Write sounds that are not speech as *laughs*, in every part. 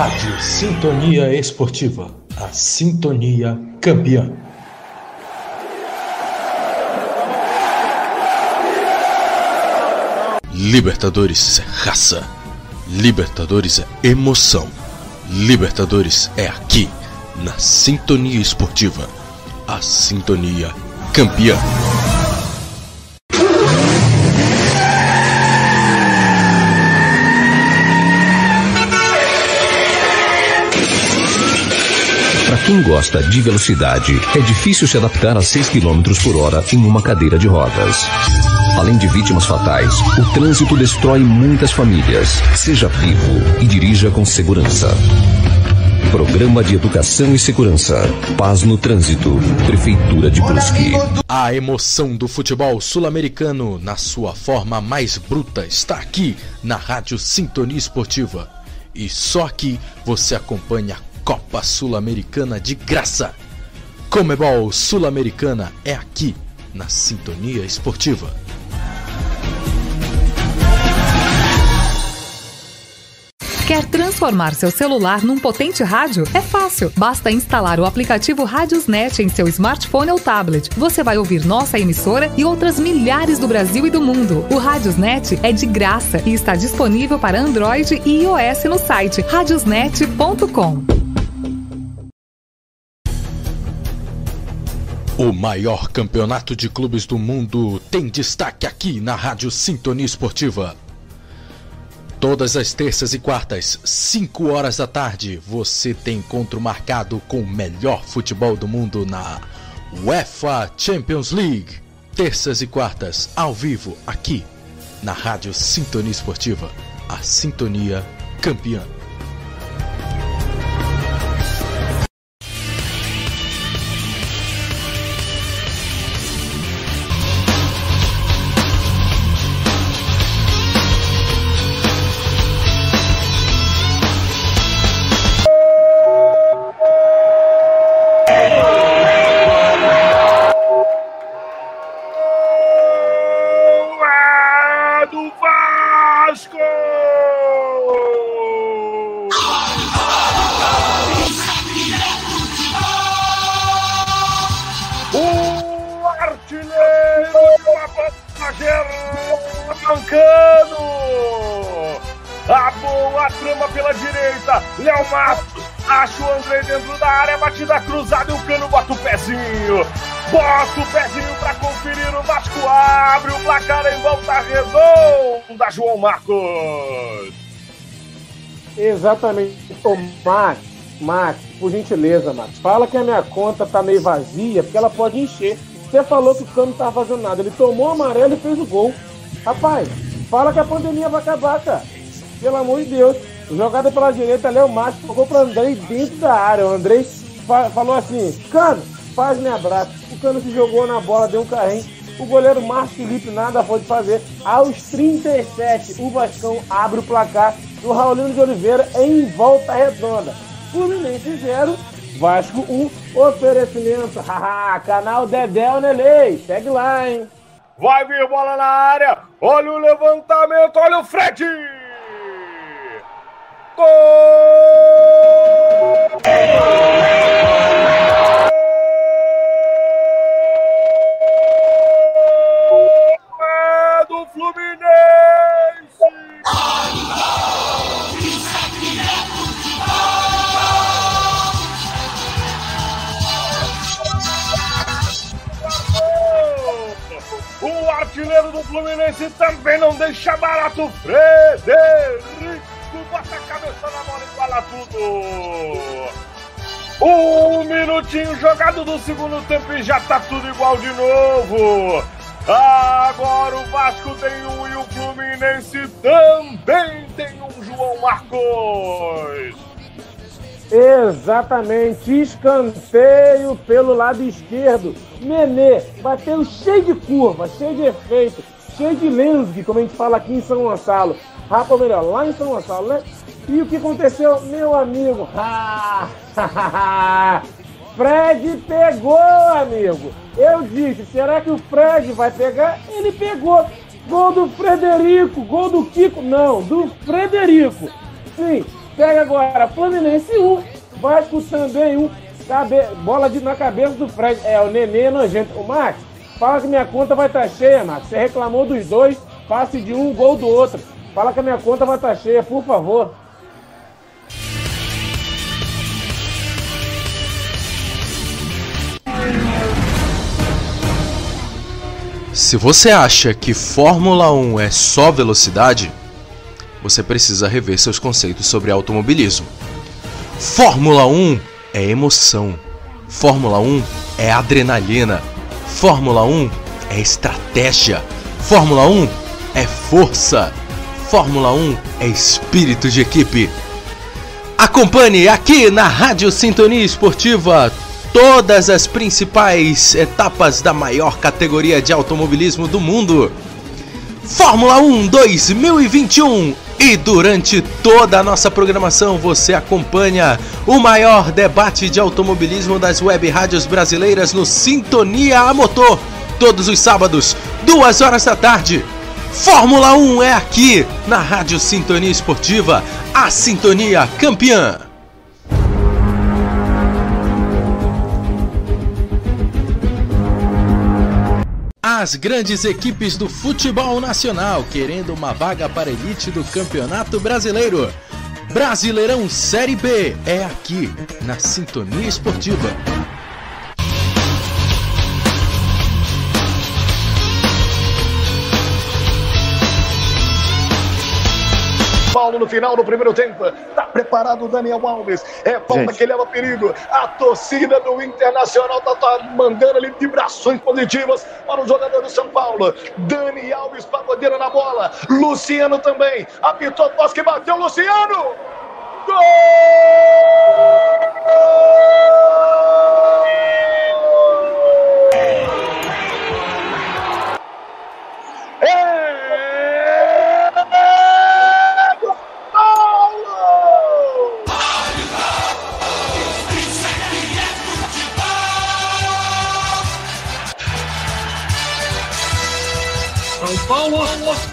Rádio Sintonia Esportiva, a sintonia campeã. Libertadores é raça. Libertadores é emoção. Libertadores é aqui, na Sintonia Esportiva, a sintonia campeã. Gosta de velocidade, é difícil se adaptar a 6 km por hora em uma cadeira de rodas. Além de vítimas fatais, o trânsito destrói muitas famílias. Seja vivo e dirija com segurança. Programa de Educação e Segurança. Paz no Trânsito. Prefeitura de Brusque. A emoção do futebol sul-americano, na sua forma mais bruta, está aqui na Rádio Sintonia Esportiva. E só aqui você acompanha Copa Sul-Americana de graça. Comebol Sul-Americana é aqui, na Sintonia Esportiva. Quer transformar seu celular num potente rádio? É fácil. Basta instalar o aplicativo Radiosnet em seu smartphone ou tablet. Você vai ouvir nossa emissora e outras milhares do Brasil e do mundo. O Radiosnet é de graça e está disponível para Android e iOS no site radiosnet.com. O maior campeonato de clubes do mundo tem destaque aqui na Rádio Sintonia Esportiva. Todas as terças e quartas, 5 horas da tarde, você tem encontro marcado com o melhor futebol do mundo na UEFA Champions League. Terças e quartas, ao vivo, aqui na Rádio Sintonia Esportiva, a sintonia campeã. Exatamente. Ô, Max, Max, por gentileza, Max, fala que a minha conta tá meio vazia, porque ela pode encher. Você falou que o Cano não tava fazendo nada. Ele tomou o amarelo e fez o gol. Rapaz, fala que a pandemia vai acabar, cara. Pelo amor de Deus. Jogada pela direita, Léo Max tocou pro Andrei dentro da área. O Andrei fa falou assim: Cano, faz me abraço. O Cano se jogou na bola, deu um carrinho o goleiro Márcio Felipe nada pode fazer. Aos 37, o Vascão abre o placar do Raulino de Oliveira em volta redonda. Fluminense 0, Vasco 1, oferecimento. Haha, canal Dedéu Nelei. Segue lá, hein? Vai vir bola na área. Olha o levantamento, olha o Fred. Gol! Fluminense também não deixa barato. Frederico bota a cabeça na bola e fala tudo. Um minutinho jogado do segundo tempo e já tá tudo igual de novo. Agora o Vasco tem um e o Fluminense também tem um João Marcos. Exatamente, escanteio pelo lado esquerdo. Nenê bateu cheio de curva, cheio de efeito cheio de lensgue, como a gente fala aqui em São Gonçalo. Rapa, melhor, lá em São Gonçalo, né? E o que aconteceu, meu amigo? *laughs* Fred pegou, amigo. Eu disse, será que o Fred vai pegar? Ele pegou. Gol do Frederico, gol do Kiko. Não, do Frederico. Sim, Pega agora, Fluminense 1, Vasco também 1. Cabe... Bola de, na cabeça do Fred. É, o Nenê é nojento. O Max, fala que minha conta vai estar tá cheia, Max. Você reclamou dos dois, passe de um, gol do outro. Fala que a minha conta vai estar tá cheia, por favor. Se você acha que Fórmula 1 é só velocidade, você precisa rever seus conceitos sobre automobilismo. Fórmula 1 é emoção. Fórmula 1 é adrenalina. Fórmula 1 é estratégia. Fórmula 1 é força. Fórmula 1 é espírito de equipe. Acompanhe aqui na Rádio Sintonia Esportiva todas as principais etapas da maior categoria de automobilismo do mundo. Fórmula 1 2021 e durante toda a nossa programação você acompanha o maior debate de automobilismo das web rádios brasileiras no Sintonia a Motor, todos os sábados, duas horas da tarde. Fórmula 1 é aqui na Rádio Sintonia Esportiva, a Sintonia Campeã. As grandes equipes do futebol nacional querendo uma vaga para a elite do Campeonato Brasileiro. Brasileirão Série B é aqui na Sintonia Esportiva. No final do primeiro tempo. Tá preparado o Daniel Alves. É falta Gente. que leva perigo. A torcida do Internacional tá, tá, mandando ali vibrações positivas para o jogador do São Paulo. Dani Alves pagodeiro na bola. Luciano também. Apitou o que bateu. Luciano! Gol! 帮我，我。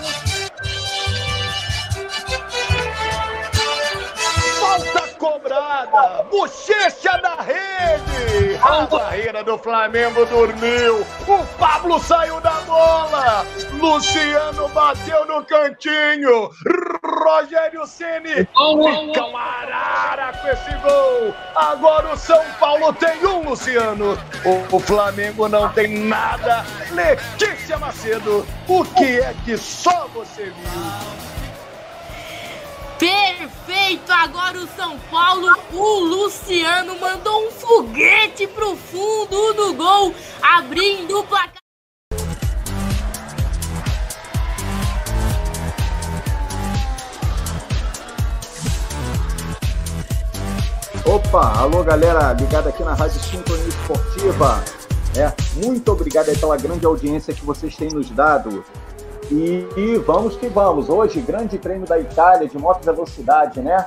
Bochecha da rede. A barreira do Flamengo dormiu. O Pablo saiu da bola. Luciano bateu no cantinho. Rogério Ceni fica uma arara com esse gol. Agora o São Paulo tem um, Luciano. O Flamengo não tem nada. Letícia Macedo, o que é que só você viu? Perfeito! Agora o São Paulo, o Luciano mandou um foguete pro fundo do gol, abrindo o placar. Opa, alô galera ligada aqui na Rádio Sintonia Esportiva. É, muito obrigado pela grande audiência que vocês têm nos dado. E, e, vamos que vamos. Hoje, grande prêmio da Itália de moto velocidade, né?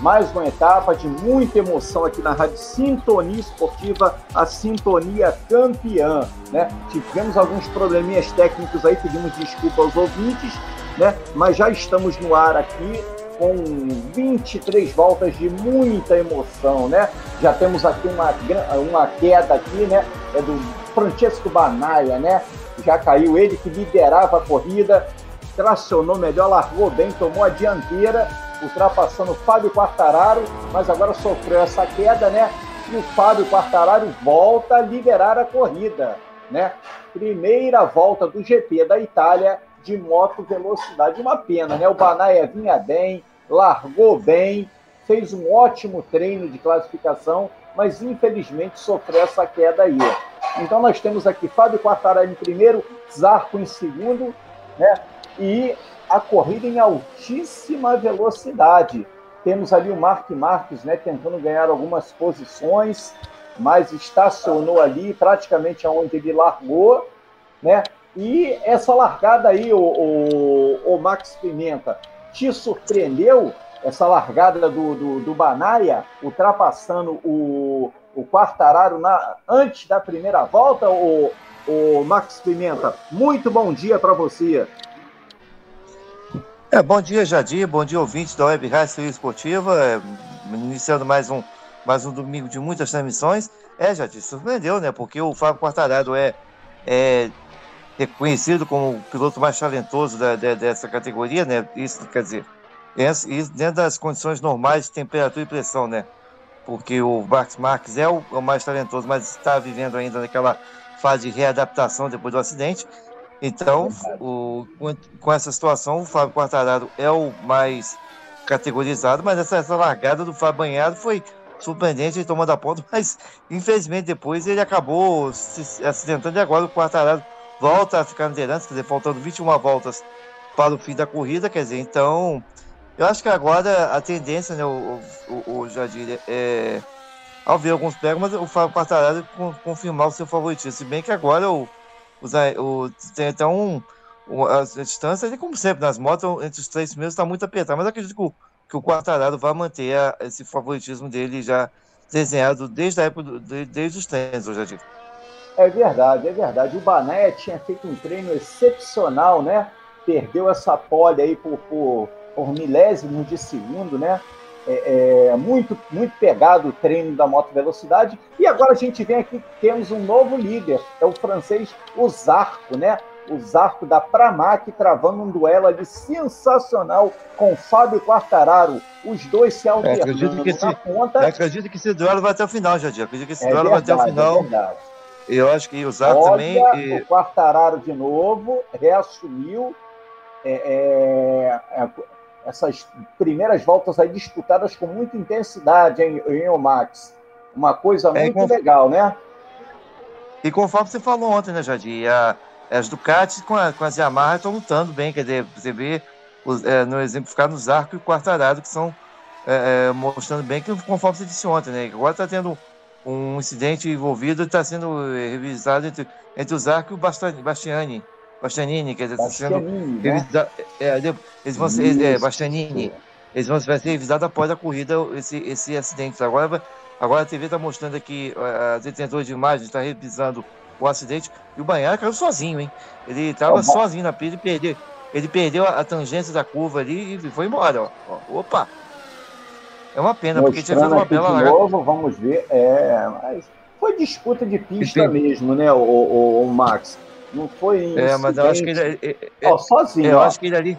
Mais uma etapa de muita emoção aqui na Rádio Sintonia Esportiva, a Sintonia Campeã, né? Tivemos alguns probleminhas técnicos aí, pedimos desculpa aos ouvintes, né? Mas já estamos no ar aqui com 23 voltas de muita emoção, né? Já temos aqui uma, uma queda aqui, né? É do Francesco Banaia, né? Já caiu ele que liderava a corrida, tracionou melhor, largou bem, tomou a dianteira, ultrapassando o Fábio Quartararo, mas agora sofreu essa queda, né? E o Fábio Quartararo volta a liderar a corrida, né? Primeira volta do GP da Itália de moto velocidade. Uma pena, né? O Banaia vinha bem, largou bem, fez um ótimo treino de classificação, mas infelizmente sofreu essa queda aí. Então nós temos aqui Fábio Quartararo em primeiro, Zarco em segundo, né? E a corrida em altíssima velocidade. Temos ali o Mark Marques, né, tentando ganhar algumas posições, mas estacionou ali praticamente aonde ele largou, né? E essa largada aí, o, o, o Max Pimenta, te surpreendeu essa largada do, do, do Banaia, ultrapassando o, o Quartararo na, antes da primeira volta, o, o Max Pimenta? Muito bom dia para você. É, bom dia, Jadir. Bom dia, ouvintes da Web Rádio Esportiva. É, iniciando mais um, mais um domingo de muitas transmissões. É, Jadir, surpreendeu, né? Porque o Fábio Quartararo é, é reconhecido como o piloto mais talentoso da, da, dessa categoria, né? Isso quer dizer, dentro das condições normais de temperatura e pressão, né? Porque o Max Marques é o, é o mais talentoso, mas está vivendo ainda naquela fase de readaptação depois do acidente. Então, o, com essa situação, o Fábio Quartararo é o mais categorizado, mas essa, essa largada do Fábio Banhado foi surpreendente, ele tomando a ponta, *laughs* mas infelizmente depois ele acabou se acidentando e agora o Quartararo volta a ficar na liderança, quer dizer, faltando 21 voltas para o fim da corrida, quer dizer, então eu acho que agora a tendência, né, o, o, o Jadir, é, ao ver alguns pegos, mas o Fábio Quartararo confirmar o seu favoritismo, se bem que agora o o, tem até um, a, distância, como sempre, nas motos, entre os três primeiros está muito apertado, mas acredito que o, que o Quartararo vai manter a, esse favoritismo dele já desenhado desde a época, de, desde os treinos, eu já. É verdade, é verdade. O Bané tinha feito um treino excepcional, né? Perdeu essa pole aí por, por, por milésimos de segundo, né? é, é, muito, muito pegado o treino da moto velocidade. E agora a gente vem aqui, temos um novo líder, é o francês o Zarco, né? O Zarco da Pramac travando um duelo ali sensacional com Fábio Quartararo. Os dois se alternando é, acredito que esse, ponta. acredito que esse duelo vai até o final, Jadir. Acredito que esse é duelo verdade, vai até o final. É verdade. Eu acho que o Zarco também. E... O Quartararo de novo reassumiu. É, é, é essas primeiras voltas aí disputadas com muita intensidade em, em Omax. Uma coisa é, muito legal, né? E conforme você falou ontem, né, Jardim? A, as Ducati com, a, com as Yamaha estão lutando bem, quer dizer, você vê os, é, no exemplificar nos arcos e quartarado que são é, é, mostrando bem que conforme você disse ontem, né? Agora está tendo um incidente envolvido e está sendo revisado entre, entre os arcos e o Bastiani Bastianini, quer dizer, está sendo né? revisado. É, eles vão ser, é, Bastianini, eles vão ser revisados após a corrida, esse, esse acidente. Agora, agora a TV está mostrando aqui, a detentora de imagens está revisando o acidente e o Banhara caiu sozinho, hein? Ele estava sozinho na pista e perdeu. Ele perdeu a, a, tangência da curva ali e foi embora. Ó. ó opa! É uma pena, Mostrando porque tinha feito uma bela de novo, vamos ver. É, mas foi disputa de pista mesmo, né, o, o, o Max? Não foi É, mas eu acho que ele. ele, ele ó, sozinho. Eu ó. acho que ele ali.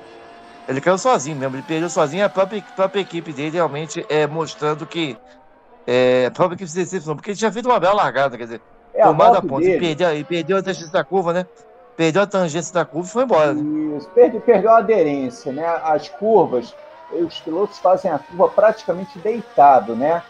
Ele caiu sozinho mesmo, ele perdeu sozinho a própria, própria equipe dele, realmente é, mostrando que. É, a própria equipe se decepcionou, porque ele tinha feito uma bela largada, quer dizer, é, tomada a ponta, e perdeu, e perdeu a tangência da curva, né? Perdeu a tangência da curva e foi embora. Né? Isso, perdeu, perdeu a aderência, né? As curvas, os pilotos fazem a curva praticamente deitado, né?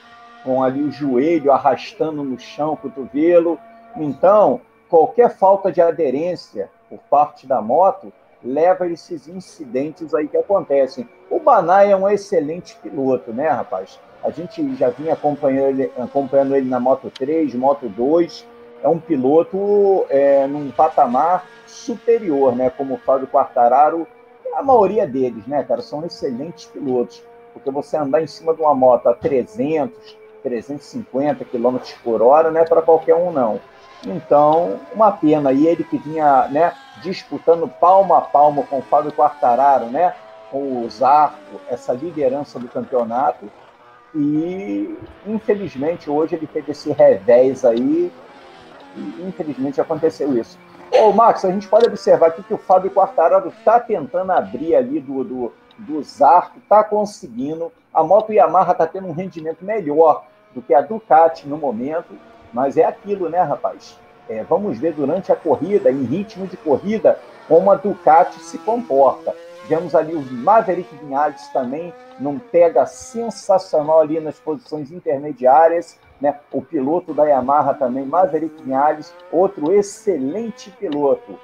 Com ali o joelho arrastando no chão, o cotovelo. Então, qualquer falta de aderência por parte da moto leva esses incidentes aí que acontecem. O Banai é um excelente piloto, né, rapaz? A gente já vinha acompanhando ele, acompanhando ele na Moto 3, Moto 2. É um piloto é, num patamar superior, né? Como o Fábio Quartararo, a maioria deles, né, cara? São excelentes pilotos. Porque você andar em cima de uma moto a 300, 350 km por hora não é para qualquer um, não. Então, uma pena. E ele que vinha né, disputando palmo a palmo com o Fábio Quartararo, né, com o Zarco, essa liderança do campeonato. E, infelizmente, hoje ele teve esse revés aí. E, infelizmente, aconteceu isso. Ô, Max, a gente pode observar aqui que o Fábio Quartararo está tentando abrir ali do, do, do Zarco, está conseguindo. A moto Yamaha está tendo um rendimento melhor do que a Ducati no momento. Mas é aquilo, né, rapaz? É, vamos ver durante a corrida, em ritmo de corrida, como a Ducati se comporta. Vemos ali o Maverick Vinales também, num pega sensacional ali nas posições intermediárias. Né? O piloto da Yamaha também, Maverick Vinales, outro excelente piloto.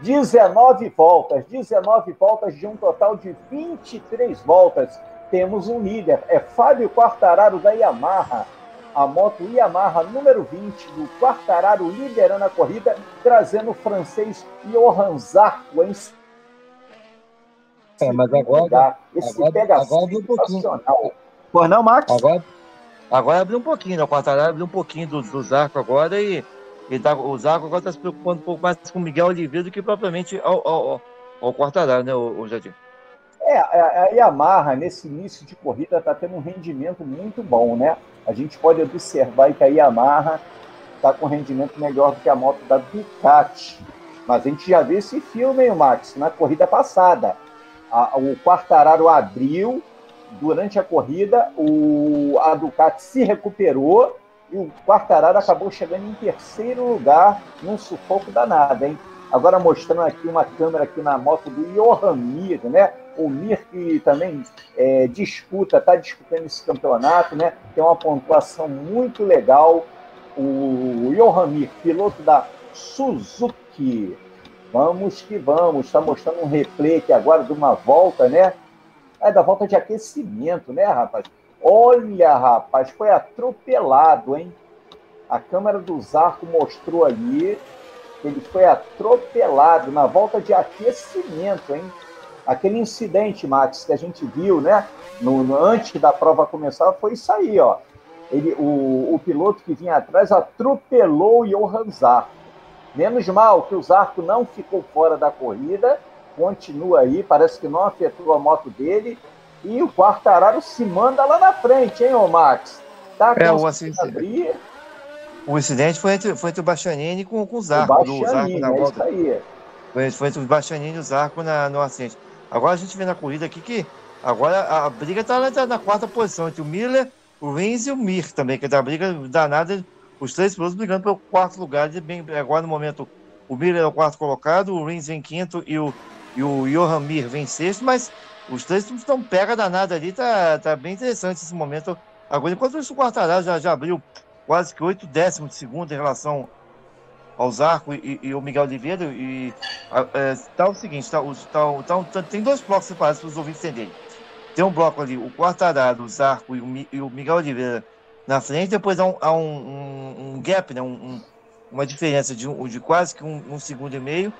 19 voltas, 19 voltas de um total de 23 voltas. Temos um líder, é Fábio Quartararo da Yamaha, a moto Yamaha número 20 do Quartararo liderando a corrida, trazendo o francês Johan Zarco em é, mas agora, esse agora, pega agora abriu um pouquinho. Pois não, Max? Agora, agora abriu um pouquinho, né? o Quartararo abriu um pouquinho do, do Zarco agora e, e tá, o Zarco agora está se preocupando um pouco mais com o Miguel Oliveira do que propriamente ao, ao, ao Quartararo, né, o, o Jardim? É, a, a Yamaha, nesse início de corrida, está tendo um rendimento muito bom, né? A gente pode observar que a Yamaha está com rendimento melhor do que a moto da Ducati. Mas a gente já viu esse filme, hein, Max, na corrida passada. A, o Quartararo abriu, durante a corrida, o, a Ducati se recuperou e o Quartararo acabou chegando em terceiro lugar num sufoco danado, hein? Agora mostrando aqui uma câmera aqui na moto do Johan Mir, né? O Mir que também é, disputa, está disputando esse campeonato, né? Tem uma pontuação muito legal. O Johan Mir, piloto da Suzuki. Vamos que vamos. Está mostrando um replay aqui agora de uma volta, né? É da volta de aquecimento, né, rapaz? Olha, rapaz, foi atropelado, hein? A câmera do Zarco mostrou ali ele foi atropelado na volta de aquecimento, hein? Aquele incidente, Max, que a gente viu, né? No, no antes da prova começar, foi isso aí, ó. Ele, o, o piloto que vinha atrás atropelou o Johan Zarco. Menos mal que o Zarco não ficou fora da corrida, continua aí, parece que não afetou a moto dele. E o Quartararo se manda lá na frente, hein, ô Max? Tá é, o abrir o incidente foi entre, foi entre o Bastianini com, com o Zarco, o Zarco na é volta. Foi, foi entre o Bastianini e o Zarco na, no acidente. Agora a gente vê na corrida aqui que agora a, a briga está na, na, quarta posição entre o Miller, o Rins e o Mir também, que é da briga danada, os três pilotos brigando pelo quarto lugar. Bem, agora no momento o Miller é o quarto colocado, o Rins vem quinto e o, e o Johan Mir vem sexto, mas os três estão pega danada ali, tá, tá bem interessante esse momento. Agora, enquanto isso, o Quartararo já, já abriu quase que oito décimos de segundo em relação ao Zarco e, e, o Miguel Oliveira. E é, tá o seguinte: tá, tá, tá, tem dois blocos separados para os ouvintes entenderem. Tem um bloco ali, o Quartararo, o Zarco e o, e o Miguel Oliveira na frente, depois há um, há um, um, um gap, né, um, uma diferença de, de quase que um, segundo e meio.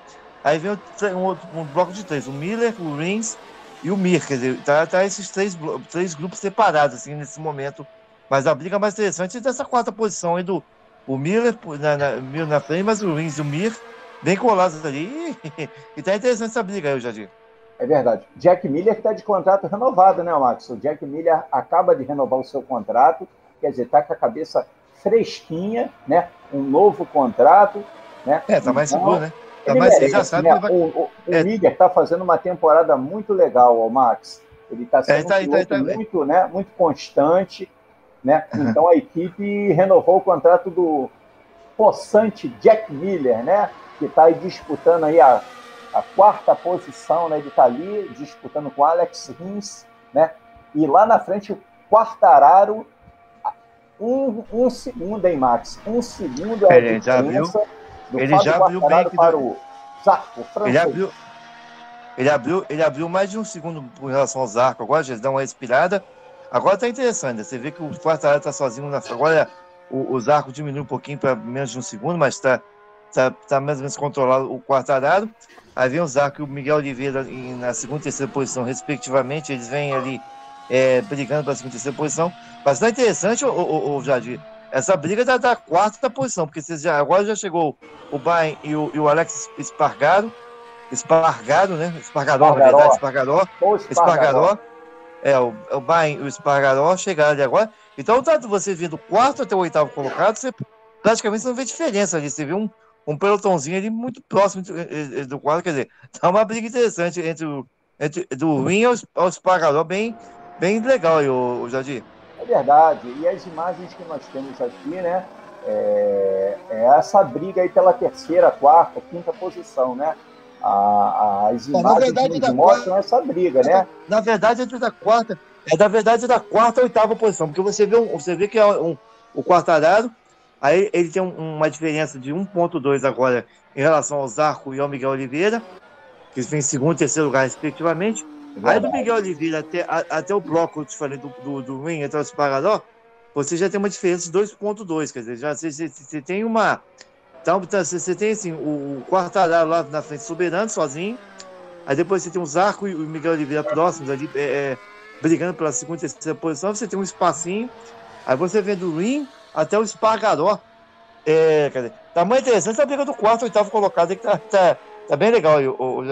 Aí vem um, outro, um bloco de três: o Miller, o Rins e o Mir. Quer dizer, tá, tá esses três, três grupos separados assim, nesse momento mas a briga mais interessante é dessa quarta posição aí do o Miller na, na, Miller na frente, mas o Rins e o Mir bem colados ali. E tá interessante essa briga aí, Jadir. É verdade. Jack Miller está de contrato renovado, né, Max? O Jack Miller acaba de renovar o seu contrato, quer dizer, está com a cabeça fresquinha, né? Um novo contrato, né? É, tá mais então, seguro, né? Tá mais, merece, já sabe né? vai... O, o, é. o Miller está fazendo uma temporada muito legal, ó, Max. Ele está sendo é, tá, um tá, tá, muito, né, muito constante, né? Então a equipe renovou o contrato do possante Jack Miller, né? que está aí disputando aí a, a quarta posição, né? ele está ali disputando com Alex Rins, né? e lá na frente o Quartararo, um, um segundo, hein, Max? Um segundo é a ele já viu, ele já abriu bem para do... o Zarco, ele abriu, ele abriu, ele abriu mais de um segundo em relação ao Zarco. Agora já dá uma respirada Agora tá interessante, você vê que o Quartararo tá sozinho na Agora o, o Zarco diminuiu um pouquinho para menos de um segundo, mas tá, tá, tá mais ou menos controlado o Quartararo. Aí vem o Zarco e o Miguel Oliveira em, na segunda e terceira posição, respectivamente. Eles vêm ali é, brigando para a segunda e terceira posição. Mas tá interessante, o, o, o Jadir, essa briga da, da quarta posição, porque vocês já, agora já chegou o Bain e o, e o Alex Espargaro. Espargaro, né? Espargador, na verdade, Espargador. Espargador. É, o, o Bain e o Espargaró chegaram ali agora. Então, tanto você vir do quarto até o oitavo colocado, você praticamente não vê diferença ali. Você vê um, um pelotãozinho ali muito próximo do, eh, eh, do quadro, quer dizer, tá uma briga interessante entre o entre, do ruim ao, ao Espargaró, bem, bem legal aí, o, o Jardim. É verdade, e as imagens que nós temos aqui, né, é, é essa briga aí pela terceira, quarta, quinta posição, né? A, as imagens verdade, nos mostram quarta, essa briga, né? Na verdade, entre da quarta, é da verdade da quarta a oitava posição, porque você vê, um, você vê que é um, o Quartararo, aí ele tem um, uma diferença de 1.2 agora em relação ao Zarco e ao Miguel Oliveira, que vem em segundo e terceiro lugar, respectivamente. É aí do Miguel Oliveira até, a, até o bloco, eu te falei, do, do, do Ring até o Separador, você já tem uma diferença de 2.2, quer dizer, já você, você, você tem uma então, você tem assim, o Quartararo lá na frente soberano, sozinho. Aí depois você tem o Zarco e o Miguel Oliveira próximos ali, é, é, brigando pela segunda e terceira posição. Você tem um espacinho. Aí você vem do Rim até o Espargaró. É, quer dizer, muito interessante a briga do quarto, oitavo colocado, que tá, tá, tá bem legal aí, o, o.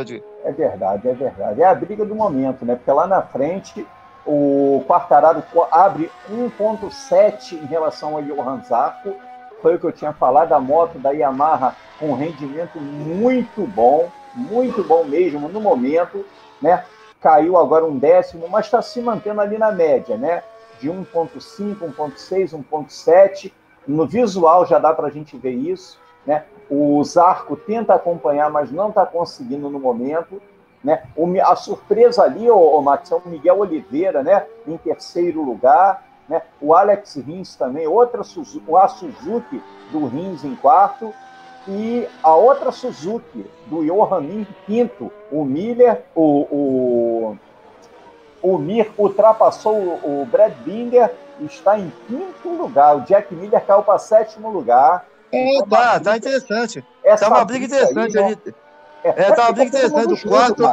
É verdade, é verdade. É a briga do momento, né? Porque lá na frente o Quartararo abre 1.7 em relação ao Johan Zarco. Foi o que eu tinha falado, a moto da Yamaha com rendimento muito bom, muito bom mesmo no momento, né? Caiu agora um décimo, mas está se mantendo ali na média, né? De 1.5, 1.6, 1.7. No visual já dá para a gente ver isso, né? O Zarco tenta acompanhar, mas não está conseguindo no momento. Né? A surpresa ali, o, o Max, é o Miguel Oliveira, né? em terceiro lugar. Né? O Alex Rins também, outra Suzuki, a Suzuki do Rins em quarto. E a outra Suzuki, do Johan Mir, quinto. O Miller, o, o, o Mir ultrapassou o, o Brad Binder está em quinto lugar. O Jack Miller caiu para sétimo lugar. Então, tá, tá interessante. Essa tá uma briga interessante aí, né? ali. É, é tá uma briga interessante do quarto.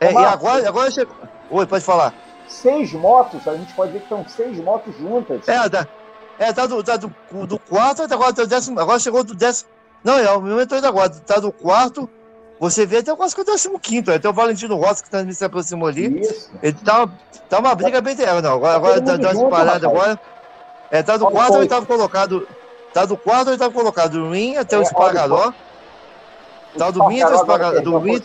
É, e agora, agora chegou. Oi, pode falar. Seis motos, a gente pode ver que são seis motos juntas. É, tá, é, tá do, tá do, do quarto até agora, tá décimo, agora chegou do décimo. Não, é o momento ainda agora, tá do quarto. Você vê até quase que o décimo quinto. Até o Valentino Rossi que também se aproximou ali. Isso. Ele tá, tá uma briga bem terrível. Não, agora, agora tá, tá parada agora. É, tá do quarto ao oitavo colocado. Tá do quarto ao oitavo colocado. Do Rim até o é, Espagador. Tá do Rim até o Espagador. Do Rim.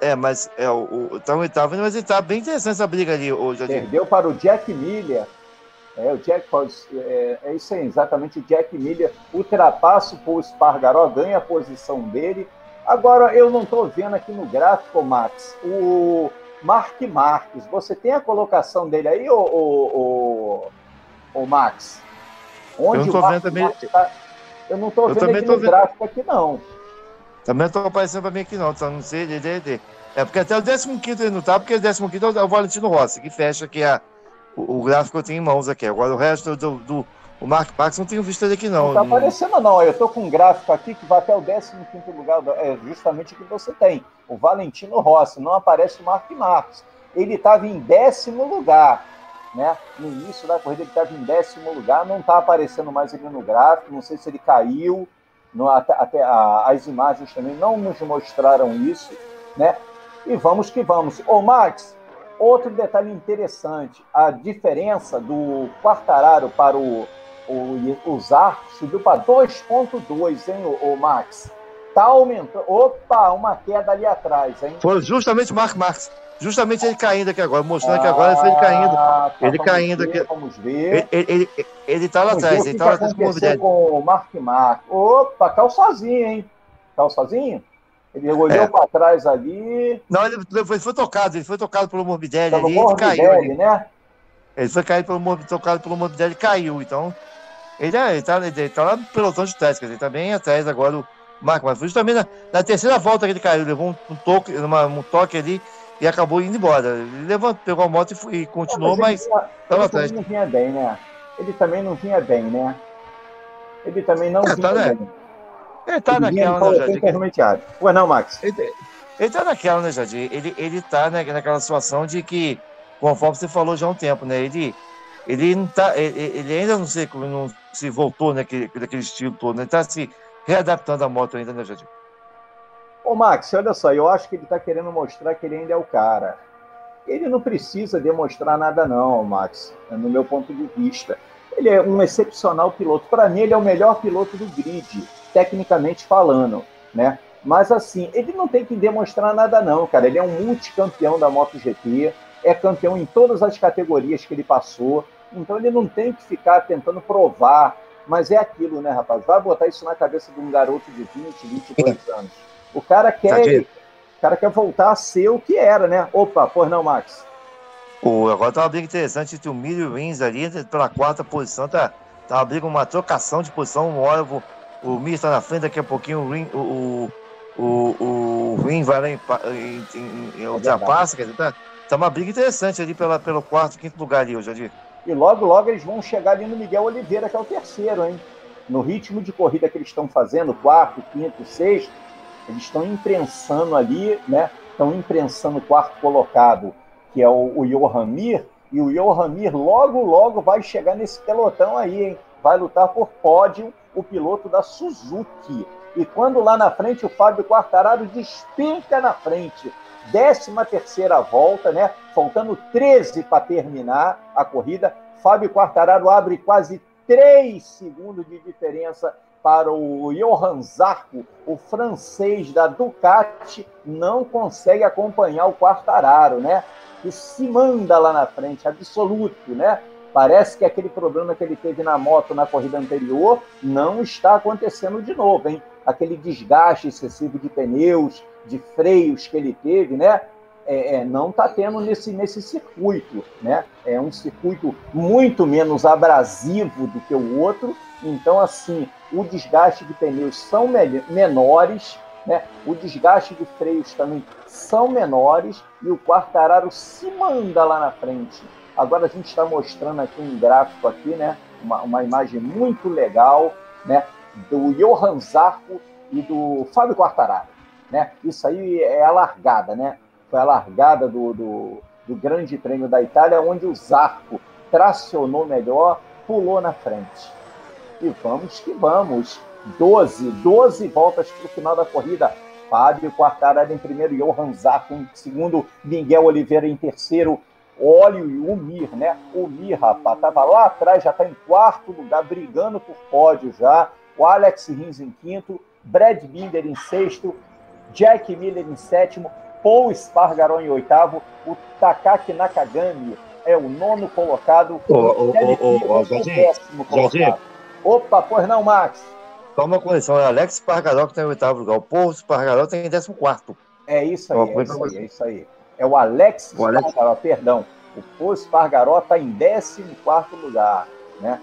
É, mas é, o, o, tá oitavo, mas ele tá bem interessante essa briga ali hoje. Perdeu para o Jack Miller. É, o Jack é, é isso aí, exatamente. O Jack Miller ultrapassa o Espargaró, ganha a posição dele. Agora, eu não estou vendo aqui no gráfico, Max, o Mark Marques. Você tem a colocação dele aí, o, o, o, o Max? Onde eu não tô vendo também. Tá... Eu não estou vendo aqui no vendo... gráfico aqui, não. Também não estou aparecendo para mim aqui, não. Só não sei, de, de, de. É porque até o 15 ele não tá, porque o 15 é o Valentino Rossi, que fecha aqui a, o, o, gráfico que eu tenho em mãos aqui. Agora o resto do, do o Mark Pax não tenho visto ele aqui, não. Não tá aparecendo, não. Eu tô com um gráfico aqui que vai até o 15 lugar. É justamente o que você tem. O Valentino Rossi. Não aparece o Mark Marques. Ele estava em décimo lugar. Né? No início da corrida ele estava em décimo lugar. Não está aparecendo mais ele no gráfico. Não sei se ele caiu. Até, até a, as imagens também não nos mostraram isso. Né? E vamos que vamos. Ô, Max, outro detalhe interessante: a diferença do Quartararo para o o, o ZAR subiu para 2,2, hein, o, o, Max? Tá aumentando. Opa, uma queda ali atrás, hein? Foi justamente o Mark Marx. Justamente ele caindo aqui agora, mostrando ah, que agora foi ele caindo. Tá, ele caindo ver, aqui. Vamos ver. Ele, ele, ele, ele tá lá atrás, ele tá lá atrás com o com o Mark Marx. Opa, caiu sozinho, hein? Caiu sozinho? Ele olhou é. para trás ali. Não, ele foi, foi, tocado, ele foi tocado pelo Morbidelli ali, Morbidelli, ele caiu. Ali. né? Ele foi caído pelo, tocado pelo Morbidelli e caiu. Então, ele, é, ele, tá, ele tá lá no pelotão de trás, ele tá bem atrás agora do Marco Marcos. Também na, na, terceira volta que ele caiu, levou um, um, toque, uma, um toque ali e acabou indo embora. Ele levantou, pegou a moto e, e continuou, mas, mas estava atrás. Ele não vinha bem, né? Ele também não vinha bem, né? Ele também não é, vinha tá, né? bem. Ele tá ele naquela, né, Jardim? Ué, não, Max? Ele, ele tá naquela, né, Jardim? Ele, ele tá né, naquela situação de que, conforme você falou já há um tempo, né? Ele ele não tá, ele, ele ainda não sei como não se voltou naquele, naquele estilo todo, né? Ele está se readaptando à moto ainda, né, Jardim? Ô, Max, olha só, eu acho que ele está querendo mostrar que ele ainda é o cara. Ele não precisa demonstrar nada, não, Max, no meu ponto de vista. Ele é um excepcional piloto. Para mim, ele é o melhor piloto do grid, tecnicamente falando, né? Mas assim, ele não tem que demonstrar nada, não, cara. Ele é um multicampeão da MotoGP, é campeão em todas as categorias que ele passou. Então ele não tem que ficar tentando provar, mas é aquilo, né, rapaz? Vai botar isso na cabeça de um garoto de 20, 22 anos. O cara quer, o cara quer voltar a ser o que era, né? Opa, pois não, Max? O, agora tá uma briga interessante entre o Milho e o Rins ali, pela quarta posição, tá, tá uma briga, uma trocação de posição, uma hora o, o Milho está na frente, daqui a pouquinho o Rins, o, o, o, o Rins vai lá em, em, em, ultrapassa, quer dizer, tá, tá uma briga interessante ali pela, pelo quarto, quinto lugar ali, hoje, Jadir. E logo, logo eles vão chegar ali no Miguel Oliveira, que é o terceiro, hein? No ritmo de corrida que eles estão fazendo, quarto, quinto, sexto, eles estão imprensando ali, né? Estão imprensando o quarto colocado, que é o, o Johan Mir, e o Johan Mir logo, logo vai chegar nesse pelotão aí, hein? Vai lutar por pódio o piloto da Suzuki. E quando lá na frente o Fábio Quartararo despenca na frente. 13 terceira volta, né? Faltando 13 para terminar a corrida. Fábio Quartararo abre quase 3 segundos de diferença para o Johan Zarco, o francês da Ducati, não consegue acompanhar o Quartararo, né? Que se manda lá na frente, absoluto, né? Parece que aquele problema que ele teve na moto na corrida anterior não está acontecendo de novo, hein? Aquele desgaste excessivo de pneus, de freios que ele teve, né? É, é, não está tendo nesse, nesse circuito, né? É um circuito muito menos abrasivo do que o outro, então assim o desgaste de pneus são menores, né? O desgaste de freios também são menores e o Quartararo se manda lá na frente. Agora a gente está mostrando aqui um gráfico aqui, né? Uma, uma, imagem muito legal, né? Do Johan Zarco e do Fábio Quartararo, né? Isso aí é a largada, né? Foi a largada do, do, do Grande Prêmio da Itália, onde o Zarco tracionou melhor, pulou na frente. E vamos que vamos. 12, 12 voltas para o final da corrida. Fábio Quartararo em primeiro, Johan Zarco em segundo, Miguel Oliveira em terceiro, Óleo e o Mir, né? O Mir, rapaz, estava lá atrás, já está em quarto lugar, brigando por pódio já. O Alex Rins em quinto, Brad Binder em sexto, Jack Miller em sétimo, Paul Spargaró em oitavo, o Takaki Nakagami é o nono colocado, o, o, o, o, décimo colocado. Opa, pois não, Max? Só uma correção, é Alex Spargaró que está em oitavo lugar, o Paul Spargaró está em décimo quarto. É isso aí, é isso aí, é isso aí. É o Alex o Alex... Spargaró, perdão. O Pô Spargaró está em 14 lugar. Né?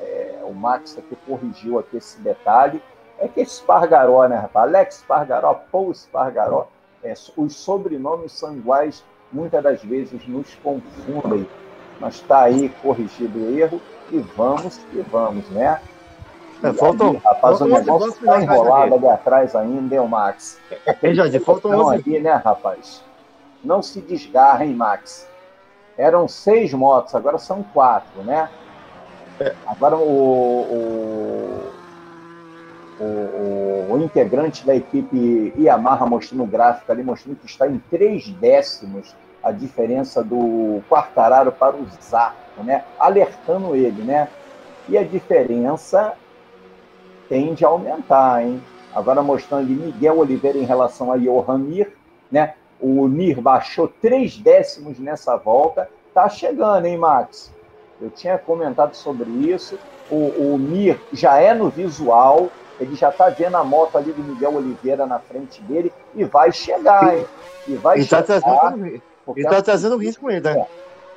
É, o Max aqui corrigiu aqui esse detalhe. É que Spargaró, né, rapaz? Alex Spargaró, Paul Spargaró, é, os sobrenomes são iguais, muitas das vezes nos confundem. Mas está aí corrigido o erro e vamos que vamos, né? É, falta, ali, rapaz, o negócio está enrolado ali atrás ainda, hein, Max? Já de falta 11 aqui, né, rapaz? Não se desgarra, hein, Max? Eram seis motos, agora são quatro, né? É. Agora o, o, o, o, integrante da equipe Yamaha mostrando o gráfico ali, mostrando que está em três décimos a diferença do Quartararo para o Zarco, né? Alertando ele, né? E a diferença tende a aumentar, hein? Agora mostrando ali Miguel Oliveira em relação a Johan Mir, né? O Mir baixou três décimos nessa volta. Tá chegando, hein, Max? Eu tinha comentado sobre isso. O, o Mir já é no visual, ele já está vendo a moto ali do Miguel Oliveira na frente dele e vai chegar, hein? E vai tá chegar. Tá trazendo, ele está trazendo risco com ele, né? Ele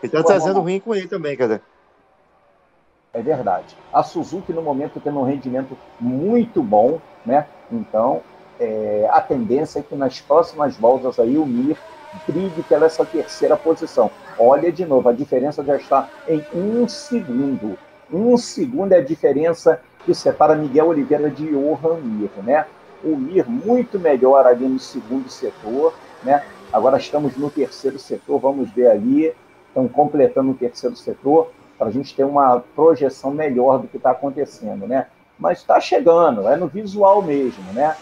está trazendo ruim com ele também, cara. É verdade. A Suzuki, no momento, tem um rendimento muito bom, né? Então, é, a tendência é que nas próximas voltas aí o Mir brigue pela essa terceira posição. Olha de novo, a diferença já está em um segundo. Um segundo é a diferença que separa Miguel Oliveira de Johan Mir, né? O Mir muito melhor ali no segundo setor, né? Agora estamos no terceiro setor, vamos ver ali, estão completando o terceiro setor para a gente ter uma projeção melhor do que está acontecendo, né? Mas está chegando, é no visual mesmo, né?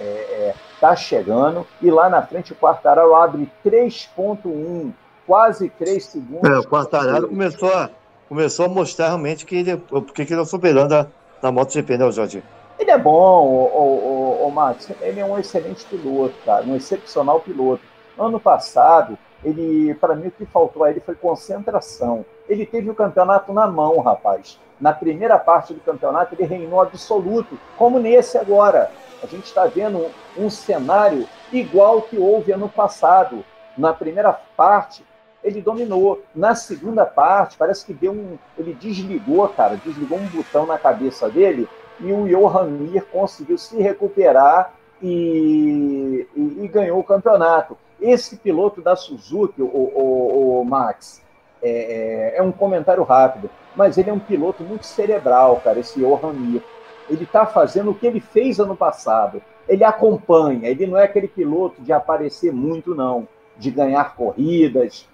está é, é tá chegando, e lá na frente o Quartararo abre 3.1, quase 3 segundos. É, o Quartararo começou a, começou a mostrar realmente que ele, porque ele é superando a, na MotoGP, né, Jorge? Ele é bom, o, o, o, o Max, ele é um excelente piloto, cara, um excepcional piloto. Ano passado, ele, para mim, o que faltou a ele foi concentração. Ele teve o campeonato na mão, rapaz. Na primeira parte do campeonato, ele reinou absoluto, como nesse agora a gente está vendo um, um cenário igual que houve ano passado. Na primeira parte, ele dominou. Na segunda parte, parece que deu um. Ele desligou, cara, desligou um botão na cabeça dele e o Johan Mir conseguiu se recuperar e, e, e, ganhou o campeonato. Esse piloto da Suzuki, o, o, o Max, é, é, é, um comentário rápido, mas ele é um piloto muito cerebral, cara, esse Johan Mir ele está fazendo o que ele fez ano passado. Ele acompanha, ele não é aquele piloto de aparecer muito, não, de ganhar corridas,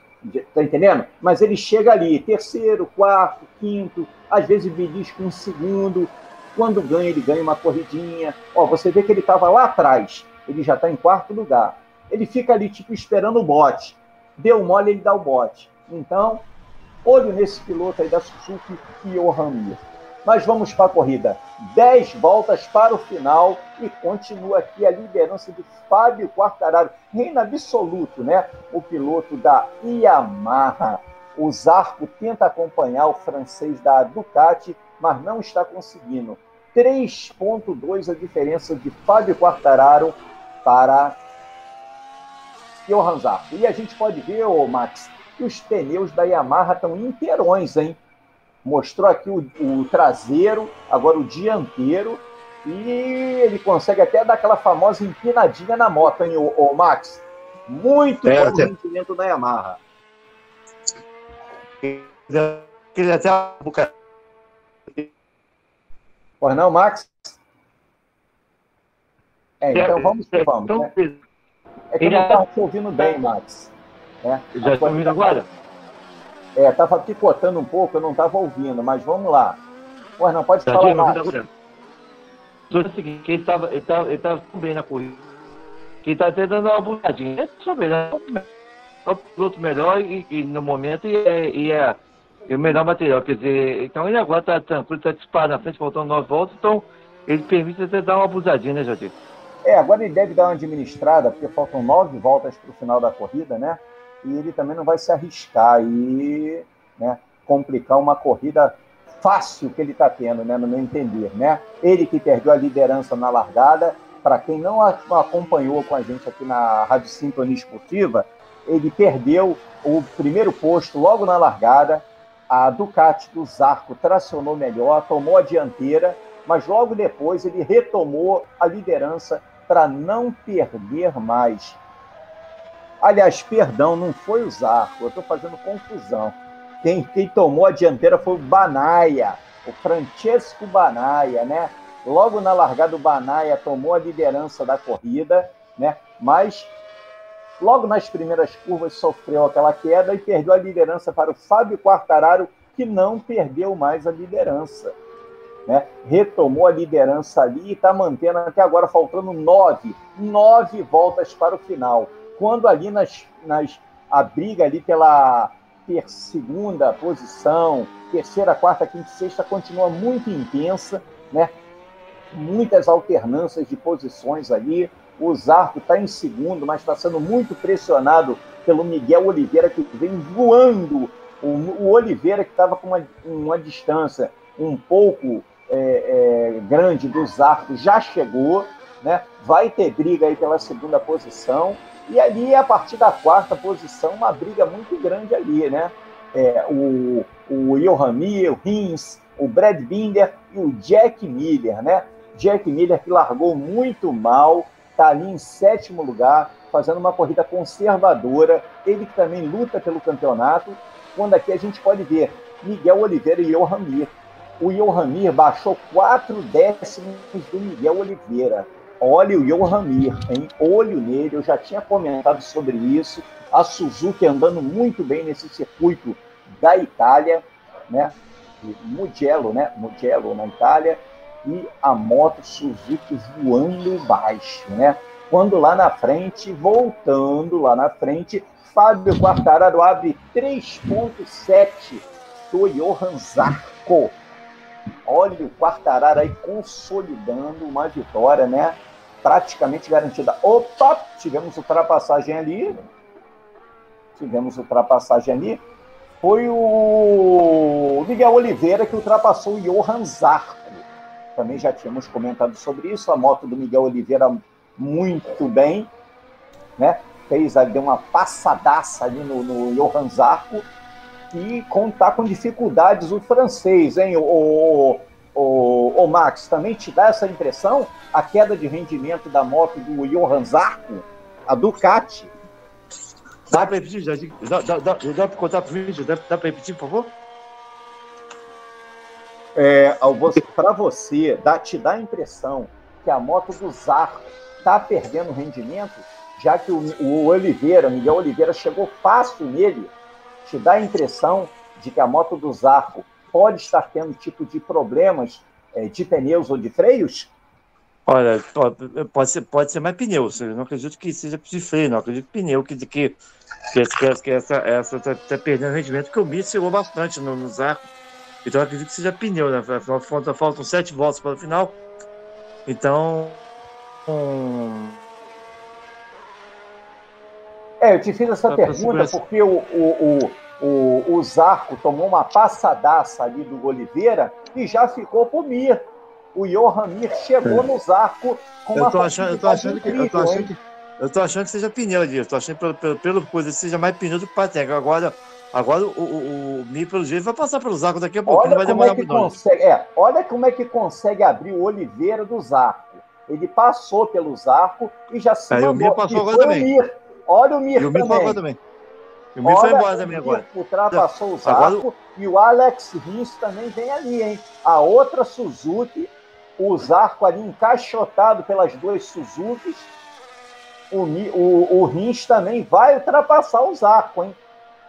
tá entendendo? Mas ele chega ali, terceiro, quarto, quinto, às vezes belisca um segundo, Quando ganha, ele ganha uma corridinha. Ó, você vê que ele estava lá atrás, ele já está em quarto lugar. Ele fica ali, tipo, esperando o bote. Deu mole, ele dá o bote. Então, olho nesse piloto aí da Suzuki, Johan Mir. Mas vamos para a corrida. Dez voltas para o final e continua aqui a liderança de Fábio Quartararo. Reina absoluto, né? O piloto da Yamaha. O Zarco tenta acompanhar o francês da Ducati, mas não está conseguindo. 3.2 a diferença de Fábio Quartararo para Johan Zarco. E a gente pode ver, ô Max, que os pneus da Yamaha estão inteirões, hein? Mostrou aqui o, o traseiro, agora o dianteiro, e ele consegue até dar aquela famosa empinadinha na moto, hein, o, o Max? Muito é, bom rendimento da Yamaha. Ele até Pois não, Max? É, então vamos que vamos. Né? É que eu não estava te ouvindo bem, Max. É, Já está ouvindo agora? É, estava picotando um pouco, eu não estava ouvindo, mas vamos lá. Pois não, pode Já falar mais. Só o seguinte, ele estava ele tava, ele tava bem na corrida. Ele está até dando uma bugadinha. É só bem, é o piloto melhor e, e, no momento e é, e é, é, o melhor material. Quer dizer, então ele agora está tranquilo, está disparado na frente, faltando nove voltas, então ele permite até dar uma abusadinha, né, Jadir? É, agora ele deve dar uma administrada, porque faltam nove voltas para o final da corrida, né? e ele também não vai se arriscar e né, complicar uma corrida fácil que ele está tendo, né, no meu entender. Né? Ele que perdeu a liderança na largada, para quem não acompanhou com a gente aqui na Rádio Sintonia Esportiva, ele perdeu o primeiro posto logo na largada, a Ducati do Zarco tracionou melhor, tomou a dianteira, mas logo depois ele retomou a liderança para não perder mais. Aliás, perdão, não foi o Zarco, eu estou fazendo confusão. Quem, quem tomou a dianteira foi o Banaia, o Francesco Banaia, né? Logo na largada, o Banaia tomou a liderança da corrida, né? Mas logo nas primeiras curvas sofreu aquela queda e perdeu a liderança para o Fábio Quartararo, que não perdeu mais a liderança. Né? Retomou a liderança ali e está mantendo até agora, faltando nove, nove voltas para o final quando ali nas, nas a briga ali pela ter segunda posição, terceira, quarta, quinta e sexta continua muito intensa, né? Muitas alternâncias de posições ali. O Zarco está em segundo, mas está sendo muito pressionado pelo Miguel Oliveira, que vem voando. O, o Oliveira, que estava com uma, uma distância um pouco é, é, grande do Zarco, já chegou. Né? Vai ter briga aí pela segunda posição. E ali, a partir da quarta posição, uma briga muito grande ali, né? É, o, o Johan Mir, o Rins, o Brad Binder e o Jack Miller, né? Jack Miller que largou muito mal, está ali em sétimo lugar, fazendo uma corrida conservadora, ele que também luta pelo campeonato, quando aqui a gente pode ver Miguel Oliveira e Johan Mir. O Johan Mir baixou quatro décimos do Miguel Oliveira. Olha o Johan Mir, hein? Olho nele, eu já tinha comentado sobre isso. A Suzuki andando muito bem nesse circuito da Itália, né? Mugello, né? Mugello na Itália. E a moto Suzuki voando baixo, né? Quando lá na frente, voltando lá na frente, Fábio Quartararo abre 3.7 do Johan Zarco. Olha o Quartararo aí consolidando uma vitória, né? praticamente garantida. Opa, tivemos ultrapassagem ali. Tivemos ultrapassagem ali. Foi o Miguel Oliveira que ultrapassou o Johan Zarco. Também já tínhamos comentado sobre isso. A moto do Miguel Oliveira muito bem, né? Fez, deu uma passadaça ali no, no Johan Zarco e contar com dificuldades o francês, hein? O, o, o Max, também te dá essa impressão? A queda de rendimento da moto do Johan Zarco, a Ducati? Dá para repetir? Dá, dá, dá, dá para contar para vídeo? Dá, dá para repetir, por favor? É, para você, dá, te dá a impressão que a moto do Zarco está perdendo rendimento, já que o, o Oliveira, Miguel Oliveira, chegou fácil nele, te dá a impressão de que a moto do Zarco pode estar tendo tipo de problemas é, de pneus ou de freios? Olha, pode ser, pode ser mais pneu. Eu não acredito que seja de freio, não. acredito que pneu, que, que, que, essa, essa tá, perdendo rendimento, porque o Mir chegou bastante no, nos arcos. Então eu acredito que seja pneu, né? Faltam, faltam sete voltas para o final. Então. Hum... É, eu te fiz essa pergunta porque o, o, o, o, o Zarco tomou uma passadaça ali do Oliveira e já ficou pro Mir o Johan Mir chegou é. no Zarco com uma eu tô achando, eu tô achando que, eu tô achando que eu tô achando que seja pneu disso, tô achando pelo, pelo, pelo coisa que seja mais pneu do que Pateca. Agora, agora o, o, o Mir, pelo jeito, vai passar pelo Zarco daqui a pouco, não vai demorar é muito. Consegue, é, olha como é que consegue abrir o Oliveira do Zarco. Ele passou pelo Zarco e já se Aí, mandou. O Mir passou agora também. Mir. Olha o Mir, e o Mir também. também. O Mir foi embora também agora. Ultrapassou o Zarco agora... e o Alex Rins também vem ali, hein? A outra Suzuki o Zarco ali encaixotado pelas duas Suzukis. O, o, o Rins também vai ultrapassar o Zarco, hein?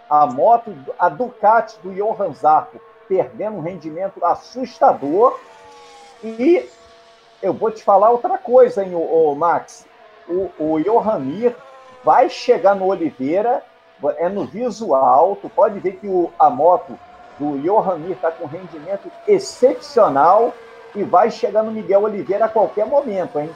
A moto, a Ducati do Johan Zarco, perdendo um rendimento assustador. E eu vou te falar outra coisa, hein, o, Max. O, o Johan Mir vai chegar no Oliveira, é no visual, tu pode ver que o, a moto do Johan Mir está com rendimento excepcional e vai chegar no Miguel Oliveira a qualquer momento, hein?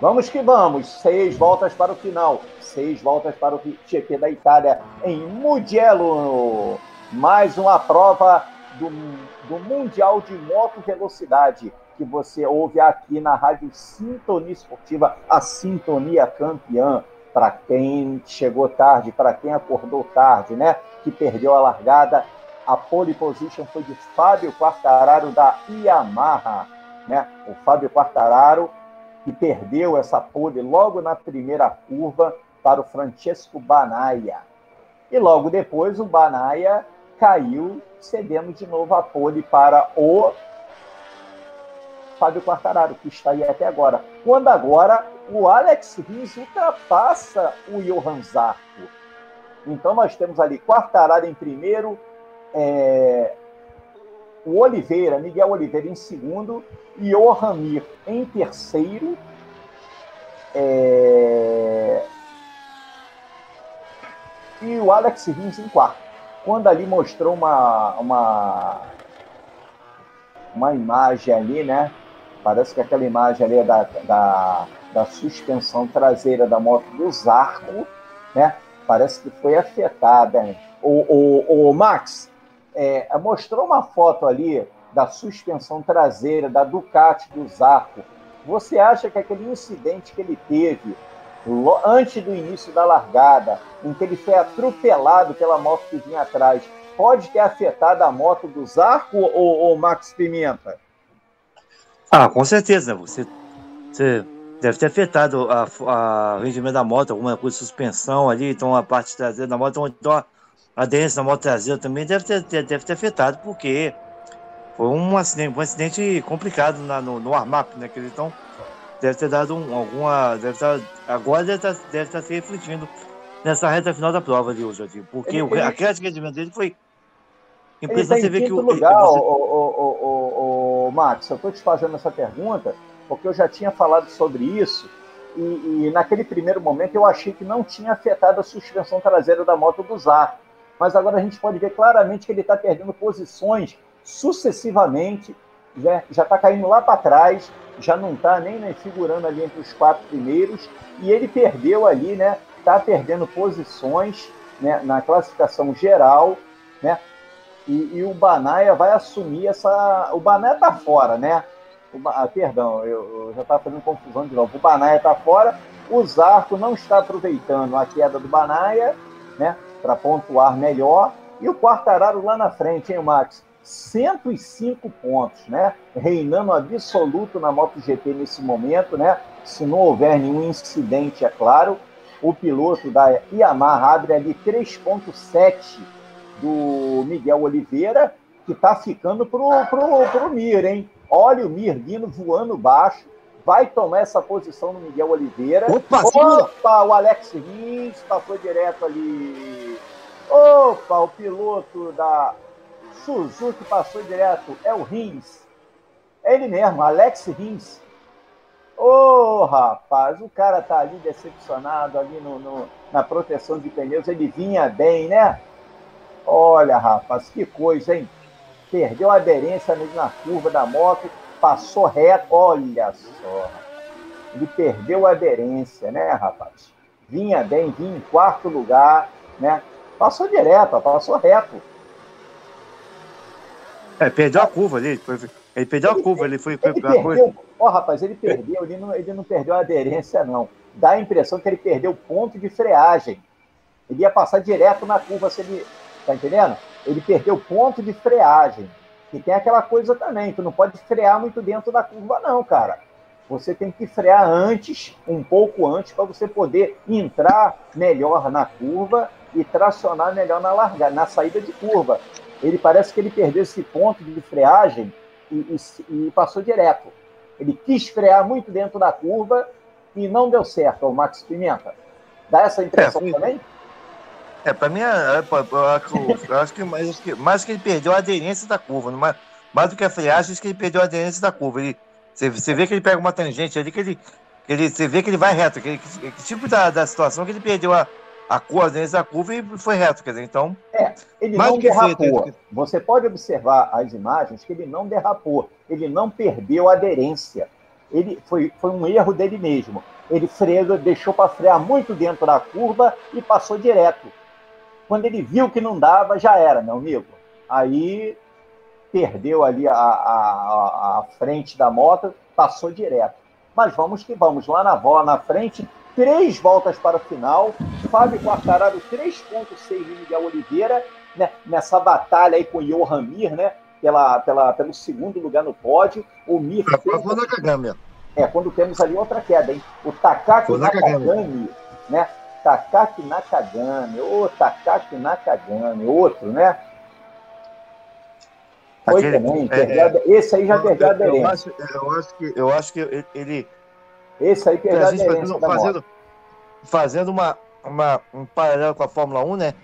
Vamos que vamos. Seis voltas para o final. Seis voltas para o GP da Itália em Mugello. Mais uma prova do, do Mundial de Moto Velocidade que você ouve aqui na Rádio Sintonia Esportiva, a Sintonia Campeã para quem chegou tarde, para quem acordou tarde, né? Que perdeu a largada. A pole position foi de Fábio Quartararo da Yamaha, né? O Fábio Quartararo que perdeu essa pole logo na primeira curva para o Francesco Banaia. E logo depois o Banaia caiu, cedendo de novo a pole para o Fábio Quartararo, que está aí até agora. Quando agora o Alex Rins ultrapassa o Johan Zarco. Então nós temos ali Quartararo em primeiro, é, o Oliveira, Miguel Oliveira em segundo, e Johan Mir em terceiro. É, e o Alex Rins em quarto. Quando ali mostrou uma, uma, uma imagem ali, né? Parece que aquela imagem ali é da, da, da suspensão traseira da moto do Zarco, né? Parece que foi afetada. O, o, o Max é, mostrou uma foto ali da suspensão traseira da Ducati do Zarco. Você acha que aquele incidente que ele teve antes do início da largada, em que ele foi atropelado pela moto que vinha atrás, pode ter afetado a moto do Zarco ou, ou Max Pimenta? Ah, com certeza. Você, você deve ter afetado a rendimento da moto, alguma coisa de suspensão ali, então a parte traseira da moto, então a aderência da moto traseira também deve ter, deve ter afetado, porque foi um acidente, um acidente complicado na, no, no armap, né? Que então deve ter dado um, alguma. Deve estar, agora deve estar, deve estar se refletindo nessa reta final da prova de hoje, porque ele, ele, a queda de rendimento dele foi. Impressionante você ver que o. Lugar, você... o, o, o, o Max, eu estou te fazendo essa pergunta porque eu já tinha falado sobre isso e, e, naquele primeiro momento eu achei que não tinha afetado a suspensão traseira da moto do Zar. Mas agora a gente pode ver claramente que ele está perdendo posições sucessivamente, né? já está caindo lá para trás, já não está nem né, figurando ali entre os quatro primeiros, e ele perdeu ali, né? Está perdendo posições né, na classificação geral, né? E, e, o Banaia vai assumir essa. O Banaia está fora, né? O, ah, perdão, eu, eu já estava fazendo confusão de novo. O Banaia está fora, o Zarco não está aproveitando a queda do Banaia, né? Para pontuar melhor. E o Quartararo lá na frente, hein, Max? 105 pontos, né? Reinando absoluto na MotoGP nesse momento, né? Se não houver nenhum incidente, é claro. O piloto da Yamaha abre ali 3,7 do Miguel Oliveira, que está ficando pro, pro, pro Mir, hein? Olha o Mir vindo voando baixo, vai tomar essa posição no Miguel Oliveira. Opa, Opa o Alex Rins passou direto ali Opa, o piloto da Suzuki passou direto. É o Rins. É ele mesmo, Alex Rins. Ô, oh, rapaz, o cara tá ali decepcionado, ali no, no, na proteção de pneus. Ele vinha bem, né? Olha, rapaz, que coisa, hein? Perdeu a aderência na curva da moto, passou reto. Olha só. Ele perdeu a aderência, né, rapaz? Vinha bem, vinha em quarto lugar, né? Passou direto, passou reto. É, perdeu a curva ali. Ele perdeu ele, a curva, ele foi. Ele perdeu, ó, oh, rapaz, ele perdeu, ele não, ele não perdeu a aderência, não. Dá a impressão que ele perdeu o ponto de freagem. Ele ia passar direto na curva se ele. Tá entendendo? Ele perdeu o ponto de freagem. E tem aquela coisa também, tu não pode frear muito dentro da curva, não, cara. Você tem que frear antes, um pouco antes, para você poder entrar melhor na curva e tracionar melhor na largada, na saída de curva. Ele parece que ele perdeu esse ponto de freagem e, e, e passou direto. Ele quis frear muito dentro da curva e não deu certo, o Max Pimenta. Dá essa impressão é, também? É, para mim, é, é, eu, acho que mais, que mais que ele perdeu a aderência da curva. Mais, mais do que a freagem, acho que ele perdeu a aderência da curva. Ele, você, você vê que ele pega uma tangente ali, que ele, que ele, você vê que ele vai reto. Que, que, que tipo da, da situação que ele perdeu a, a coordenada da curva e foi reto, quer dizer, então... É, ele não derrapou. Feito, Você pode observar as imagens que ele não derrapou, ele não perdeu a aderência. Ele foi, foi um erro dele mesmo. Ele freou, deixou para frear muito dentro da curva e passou direto. Quando ele viu que não dava, já era, meu amigo. Aí perdeu ali a, a, a frente da moto, passou direto. Mas vamos que vamos, lá na bola na frente, três voltas para o final. Fábio Quartararo, 3.6 de Miguel Oliveira, né, nessa batalha aí com o Johan Mir, né? Pela, pela, pelo segundo lugar no pódio. O Mir. É, fez... Nakagami. É, quando temos ali outra queda, hein? O Takaki Nakagami, né? Takaki Nakagami, ô Takaki Nakagami, outro, né? Foi Aquele, também, é, é, esse aí já perdeu a aderência. Eu acho, eu acho que, eu acho que ele, esse aí perdeu a aderência fazendo, fazendo, fazendo uma, uma, um paralelo com a Fórmula 1, né?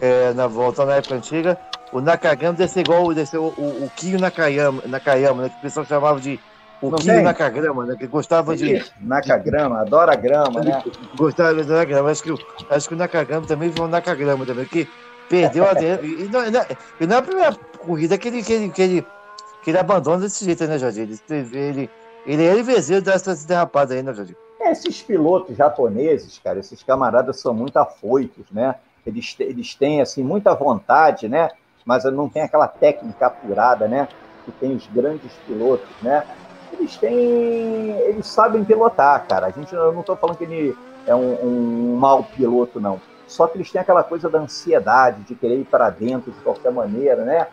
É, na volta na época antiga, o Nakagami desceu igual desceu o, o, o Nakayama, Nakayama né, que o pessoal chamava de o Não Kyo Nakagama, né, que gostava de. Nakagama, adora grama, né? *laughs* Gostava de adorar grama. Acho que, acho que o Nakagami também foi um Nakagama também, que perdeu a dele. E não, e, não, é a primeira corrida que ele, que ele, que ele, que ele abandona desse jeito, né, Jardim? Ele, ele, ele é LVZ dessas derrapadas aí, né, Jardim? Esses pilotos japoneses, cara, esses camaradas são muito afoitos, né? Eles, eles têm, assim, muita vontade, né? Mas não tem aquela técnica apurada, né? Que tem os grandes pilotos, né? Eles têm... Eles sabem pilotar, cara. A gente, eu não estou falando que ele é um, um mau piloto, não. Só que eles têm aquela coisa da ansiedade, de querer ir para dentro de qualquer maneira, né?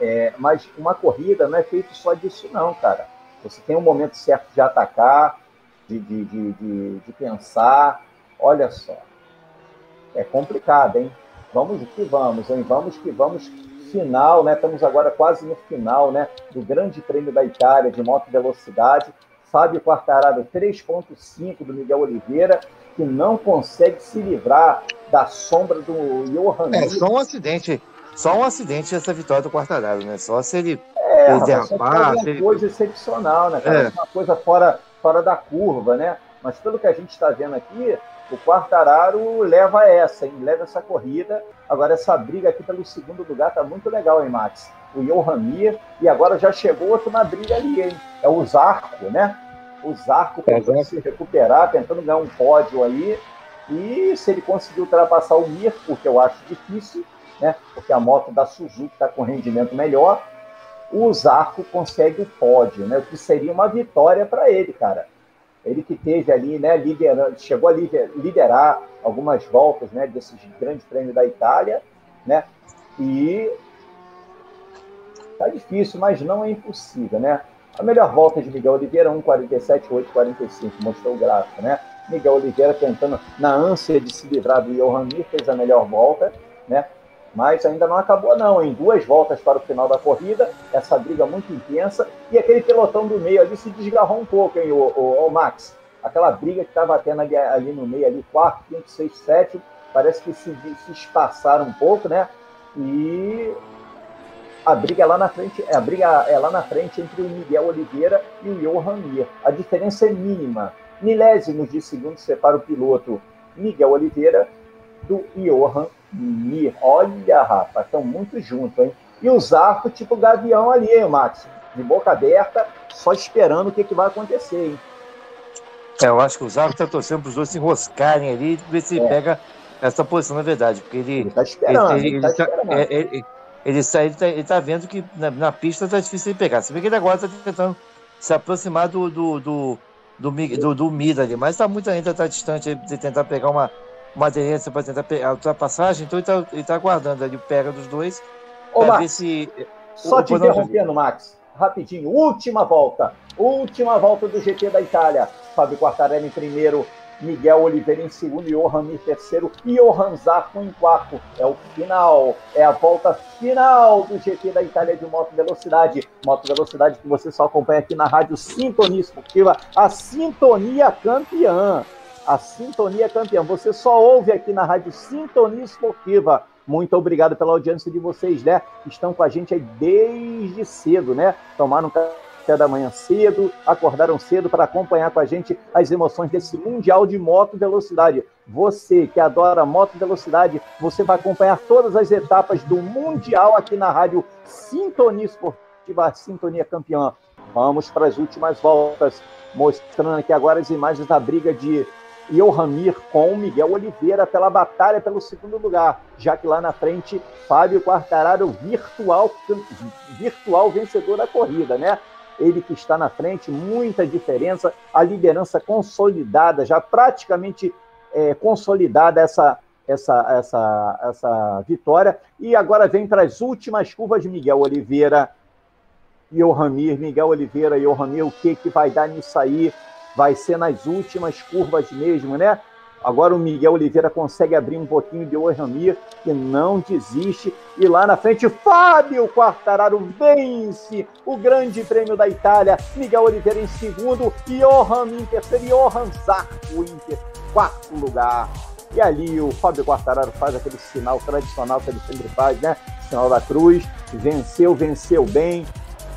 É, mas uma corrida não é feito só disso, não, cara. Você tem um momento certo de atacar, de, de, de, de, de pensar. Olha só. É complicado, hein? Vamos que vamos, hein? Vamos que vamos. Final, né? Estamos agora quase no final, né? Do Grande Prêmio da Itália de moto velocidade. Fábio Quartararo 3.5 do Miguel Oliveira, que não consegue se livrar da sombra do Johan. É só um acidente, só um acidente essa vitória do Quartararo, né? Só se ele é, ele derrapar. Uma coisa excepcional, né, cara? É. Uma coisa fora, fora da curva, né? Mas pelo que a gente está vendo aqui, o Quartararo leva essa, hein? leva essa corrida. Agora, essa briga aqui pelo segundo lugar tá muito legal, hein, Max? O Johan Mir, e agora já chegou outro na briga ali, hein? É o Zarco, né? O Zarco tentando é, se recuperar, tentando ganhar um pódio aí. E se ele conseguir ultrapassar o Mir, porque eu acho difícil, né? Porque a moto da Suzuki está com rendimento melhor, o Zarco consegue o pódio, né? O que seria uma vitória para ele, cara. Ele que teve ali, né, liderando, chegou a liderar algumas voltas, né, desses grandes prêmios da Itália, né? E tá difícil, mas não é impossível, né? A melhor volta de Miguel Oliveira 1:47.845, mostrou o gráfico, né? Miguel Oliveira tentando na ânsia de se livrar do Johan Mir, fez a melhor volta, né? Mas ainda não acabou não, em duas voltas para o final da corrida, essa briga muito intensa, e aquele pelotão do meio ali se desgarrou um pouco, hein, o, o, o Max? Aquela briga que estava tendo ali, ali, no meio, ali, quarto, quinto, sexto, sétimo, parece que se, se espaçaram um pouco, né? E a briga é lá na frente, é, a briga é lá na frente entre o Miguel Oliveira e o Johan Mir. A diferença é mínima. Milésimos de segundo separa o piloto Miguel Oliveira do Johan Mir. Olha, rapaz, estão muito juntos, hein? E o Zarco, tipo gavião ali, hein, Max? De boca aberta, só esperando o que, que vai acontecer, hein? É, eu acho que o Zarco está torcendo para os dois se enroscarem ali e ver se é. pega essa posição, na verdade. Porque ele. está esperando. Ele, ele, ele, tá esperando. É, ele, ele, ele, tá, ele tá vendo que na, na pista está difícil de pegar. Se bem que ele agora está tentando se aproximar do, do, do, do, do, do Mida ali, mas está muito ainda tá distante de tentar pegar uma, aderência para tentar a ultrapassagem, então ele está tá aguardando ali o pega dos dois para ver se. Só te interrompendo, Max, rapidinho, última volta, última volta do GT da Itália. Fábio Quartarelli em primeiro, Miguel Oliveira em segundo, Johan Mir terceiro e Johan Zarco em quarto. É o final, é a volta final do GT da Itália de Moto Velocidade. Moto Velocidade que você só acompanha aqui na Rádio Sintonia Esportiva, a Sintonia Campeã. A Sintonia Campeã. Você só ouve aqui na Rádio Sintonia Esportiva. Muito obrigado pela audiência de vocês, né? Estão com a gente aí desde cedo, né? Tomaram café da manhã cedo, acordaram cedo para acompanhar com a gente as emoções desse Mundial de Moto Velocidade. Você que adora moto velocidade, você vai acompanhar todas as etapas do Mundial aqui na rádio Sintonia Esportiva, Sintonia Campeã. Vamos para as últimas voltas, mostrando aqui agora as imagens da briga de Johamir com Miguel Oliveira pela batalha pelo segundo lugar, já que lá na frente Fábio Quartararo virtual virtual vencedor da corrida, né? ele que está na frente, muita diferença, a liderança consolidada, já praticamente é, consolidada essa, essa, essa, essa vitória. E agora vem para as últimas curvas de Miguel Oliveira e o Ramir. Miguel Oliveira e o Ramir, o que, que vai dar nisso aí? Vai ser nas últimas curvas mesmo, né? Agora o Miguel Oliveira consegue abrir um pouquinho de Oramir, que não desiste. E lá na frente, Fábio Quartararo vence o Grande Prêmio da Itália. Miguel Oliveira em segundo, Johan em terceiro e Johan Zarco em quarto lugar. E ali o Fábio Quartararo faz aquele sinal tradicional que ele sempre faz, né? Sinal da cruz. Venceu, venceu bem.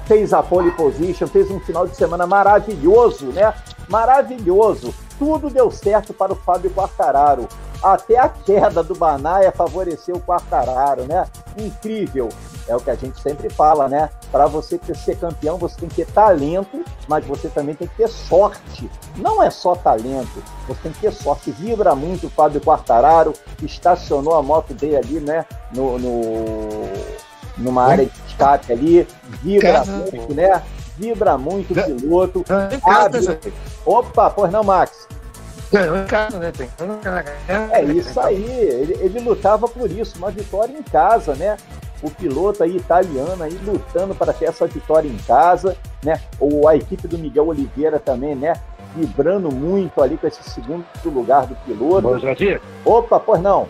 Fez a pole position, fez um final de semana maravilhoso, né? Maravilhoso tudo deu certo para o Fábio Quartararo. Até a queda do Banaia favoreceu o Quartararo, né? Incrível. É o que a gente sempre fala, né? Para você ser campeão, você tem que ter talento, mas você também tem que ter sorte. Não é só talento, você tem que ter sorte. Vibra muito o Fábio Quartararo, estacionou a moto dele ali, né? No, no numa área de escape ali, vibra muito, né? vibra muito o piloto. Abre... Opa, pois não, Max? Ganhou em casa, né? Tem... É isso aí, ele, ele lutava por isso, uma vitória em casa, né? O piloto aí italiano aí lutando para ter essa vitória em casa, né? Ou a equipe do Miguel Oliveira também, né? Vibrando muito ali com esse segundo lugar do piloto. Bom. Opa, pois não.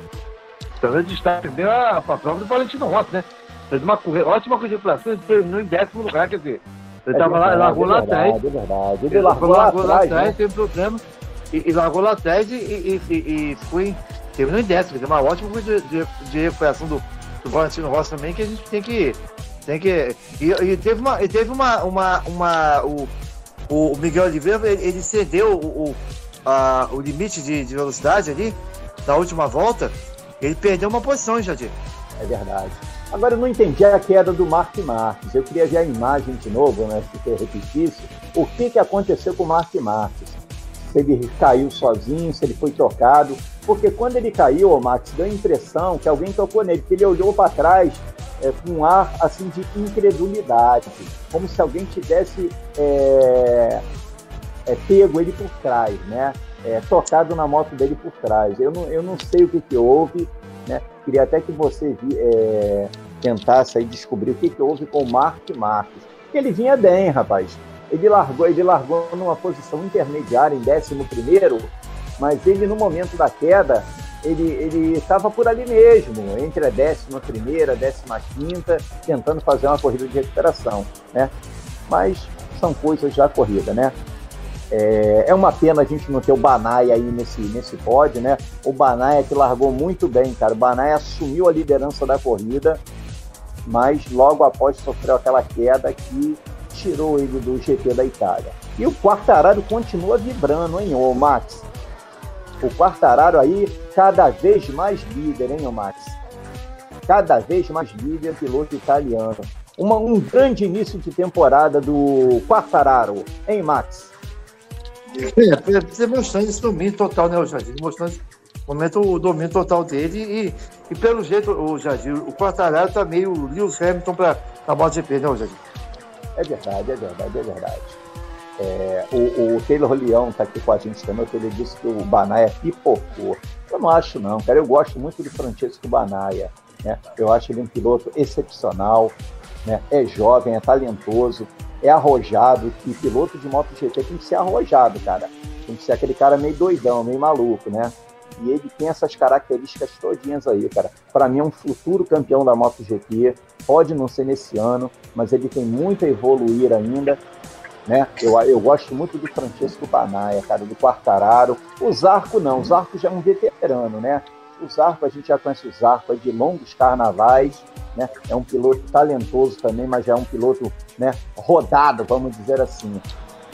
Também destaque deu a, a prova do Valentino Rossi, né? Fez uma corrida, ótima corrida de classe, terminou em décimo lugar, quer dizer, ele é tava lá, largou é lá atrás. É verdade, ele, largou, largou lá, atrás, né? teve problema. E, e, largou lá atrás e, e, e, e foi. Terminou em décimo, tem uma ótima coisa de, de, de recuperação do, do Valentino Rossi também, que a gente tem que. Tem que e, e teve uma. E teve uma. uma, uma o, o Miguel Oliveira ele, ele cedeu o, o, a, o limite de, de velocidade ali na última volta. Ele perdeu uma posição, Jadir. É verdade. Agora eu não entendi a queda do Mark Marques. Eu queria ver a imagem de novo, né? Se você repetisse, o que, que aconteceu com o Mark Marques? Se ele caiu sozinho, se ele foi tocado. Porque quando ele caiu, o Max, deu a impressão que alguém tocou nele, que ele olhou para trás é, com um ar assim de incredulidade, como se alguém tivesse é, é, pego ele por trás, né? É, tocado na moto dele por trás. Eu não, eu não sei o que, que houve? Queria até que você é, tentasse aí descobrir o que, que houve com o Mark Marques. Ele vinha bem, rapaz. Ele largou, ele largou numa posição intermediária em 11 mas ele no momento da queda, ele estava por ali mesmo, entre a décima primeira, a décima quinta, tentando fazer uma corrida de recuperação, né? Mas são coisas da corrida, né? É, é, uma pena a gente não ter o Banai aí nesse, nesse pódio, né? O Banai que largou muito bem, cara. O Banai assumiu a liderança da corrida, mas logo após sofreu aquela queda que tirou ele do GP da Itália. E o Quartararo continua vibrando, hein, ô Max? O Quartararo aí cada vez mais líder, hein, ô Max? Cada vez mais líder piloto italiano. Uma, um grande início de temporada do Quartararo, hein, Max? É, demonstrando esse domínio total, né, o Jardim? Demonstrando momento o domínio total dele e, e pelo jeito, o Jardim, o Quartararo tá meio Lewis Hamilton para a MotoGP, né, Jardim? É verdade, é verdade, é verdade. É, o, o, Taylor Leão tá aqui com a gente também, ele disse que o Banaia pipocou. Eu não acho não, cara, eu gosto muito do Francesco Banaia, né? Eu acho ele um piloto excepcional, né? É jovem, é talentoso, é arrojado, e piloto de MotoGP tem que ser arrojado, cara. Tem que ser aquele cara meio doidão, meio maluco, né? E ele tem essas características todinhas aí, cara. Para mim é um futuro campeão da MotoGP. Pode não ser nesse ano, mas ele tem muito a evoluir ainda. Né? Eu, eu gosto muito do Francesco Banaia, cara, do Quartararo. O Zarco não, o Zarco já é um veterano, né? O Zarco, a gente já conhece o Zarco, é de longos carnavais, né? É um piloto talentoso também, mas já é um piloto né, rodado, vamos dizer assim.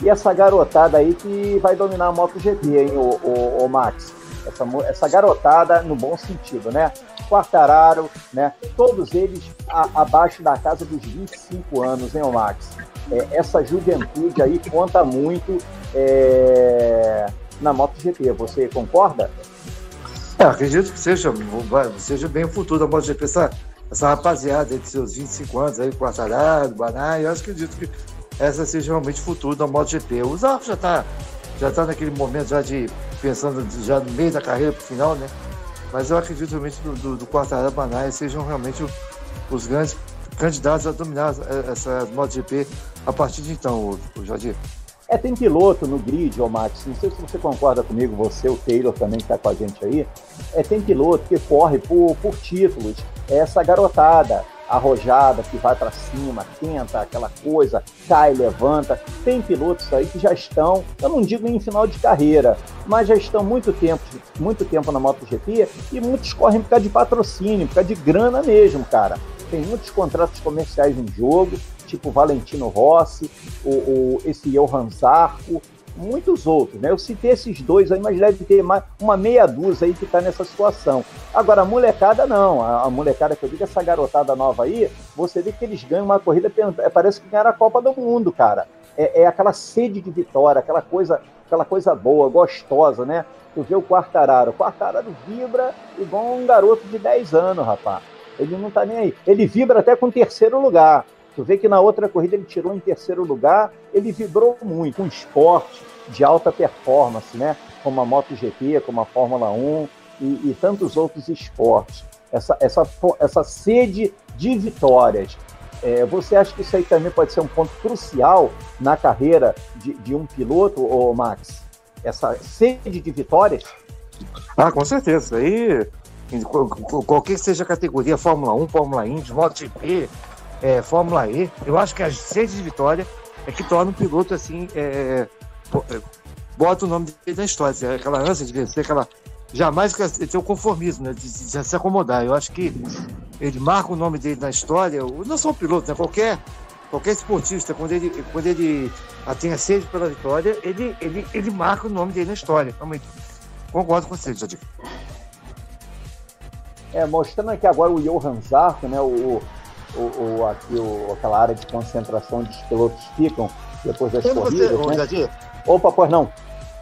E essa garotada aí que vai dominar a MotoGP, hein, o, o, o Max? Essa, essa garotada no bom sentido, né? Quartararo, né? Todos eles a, abaixo da casa dos 25 anos, hein, o Max? É, essa juventude aí conta muito é, na MotoGP. Você concorda? É, acredito que seja, seja bem o futuro da MotoGP. Essa, essa rapaziada de seus 25 anos aí, Quartararo, Banai, eu acredito que essa seja realmente o futuro da MotoGP. O Zarco já está já tá naquele momento já de pensando já no meio da carreira para o final, né? Mas eu acredito realmente do, do, do Quartararo Banai sejam realmente os grandes candidatos a dominar essa MotoGP a partir de então, o, o Jadir. É, tem piloto no grid, ô Max, não sei se você concorda comigo, você, o Taylor também que está com a gente aí, é, tem piloto que corre por, por títulos, é essa garotada arrojada que vai para cima, tenta aquela coisa, cai, levanta. Tem pilotos aí que já estão, eu não digo em final de carreira, mas já estão muito tempo, muito tempo na MotoGP e muitos correm por causa de patrocínio, por causa de grana mesmo, cara. Tem muitos contratos comerciais em jogo, tipo Valentino Rossi, o, o, esse Johan Zarco, muitos outros, né? Eu citei esses dois aí, mas deve ter mais, uma meia dúzia aí que está nessa situação. Agora, a molecada não, a, a, molecada que eu digo, essa garotada nova aí, você vê que eles ganham uma corrida, é, parece que ganharam a Copa do Mundo, cara. É, é, aquela sede de vitória, aquela coisa, aquela coisa boa, gostosa, né? Tu vê o Quartararo, o Quartararo vibra igual um garoto de 10 anos, rapaz. Ele não tá nem aí. Ele vibra até com terceiro lugar. Tu vê que na outra corrida ele tirou em terceiro lugar, ele vibrou muito. Um esporte de alta performance, né? Como a MotoGP, como a Fórmula 1 e, e tantos outros esportes. Essa, essa, essa sede de vitórias. É, você acha que isso aí também pode ser um ponto crucial na carreira de, de um piloto, ou Max? Essa sede de vitórias? Ah, com certeza. Aí, qualquer que seja a categoria, Fórmula 1, Fórmula Indy, MotoGP, é, Fórmula E, eu acho que a sede de vitória é que torna o piloto assim, é, é, bota o nome dele na história, assim, aquela ânsia de vencer, aquela. Jamais ter o conformismo, né, de, de, de, se acomodar. Eu acho que ele marca o nome dele na história, não só o piloto, né, qualquer, qualquer esportista, quando ele, quando ele sede pela vitória, ele, ele, ele marca o nome dele na história. Realmente. Concordo com você, Jadir. É, mostrando aqui agora o Johan Zarco, né, o, o, o, aqui, o, aquela área de concentração onde os pilotos ficam depois das Quando corridas. Você, né? Opa, pois não.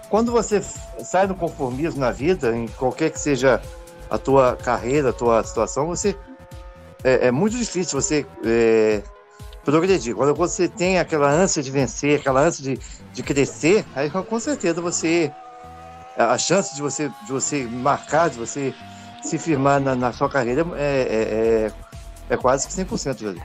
Quando você sai do conformismo na vida, em qualquer que seja a tua carreira, a tua situação, você é, é muito difícil você é, progredir. Quando você tem aquela ânsia de vencer, aquela ânsia de, de crescer, aí com certeza você a chance de você de você marcar, de você se firmar na, na sua carreira é, é, é é quase que 100% ali.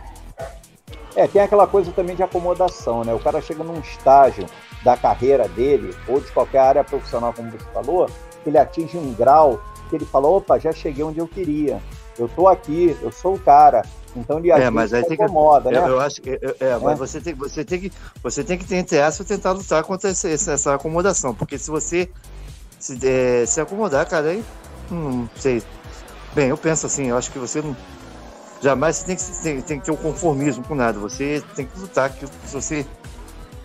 É, tem aquela coisa também de acomodação, né? O cara chega num estágio da carreira dele, ou de qualquer área profissional, como você falou, que ele atinge um grau que ele fala, opa, já cheguei onde eu queria. eu tô aqui, eu sou o cara. Então ele é, mas aí tem que, incomoda, né? eu, eu acho que é, é, mas você tem, você tem que você tem que ter aspas tentar lutar contra essa, essa acomodação, porque se você se, é, se acomodar, cara, aí não sei. Bem, eu penso assim, eu acho que você não jamais você tem que, tem, tem que ter o um conformismo com nada. Você tem que lutar se você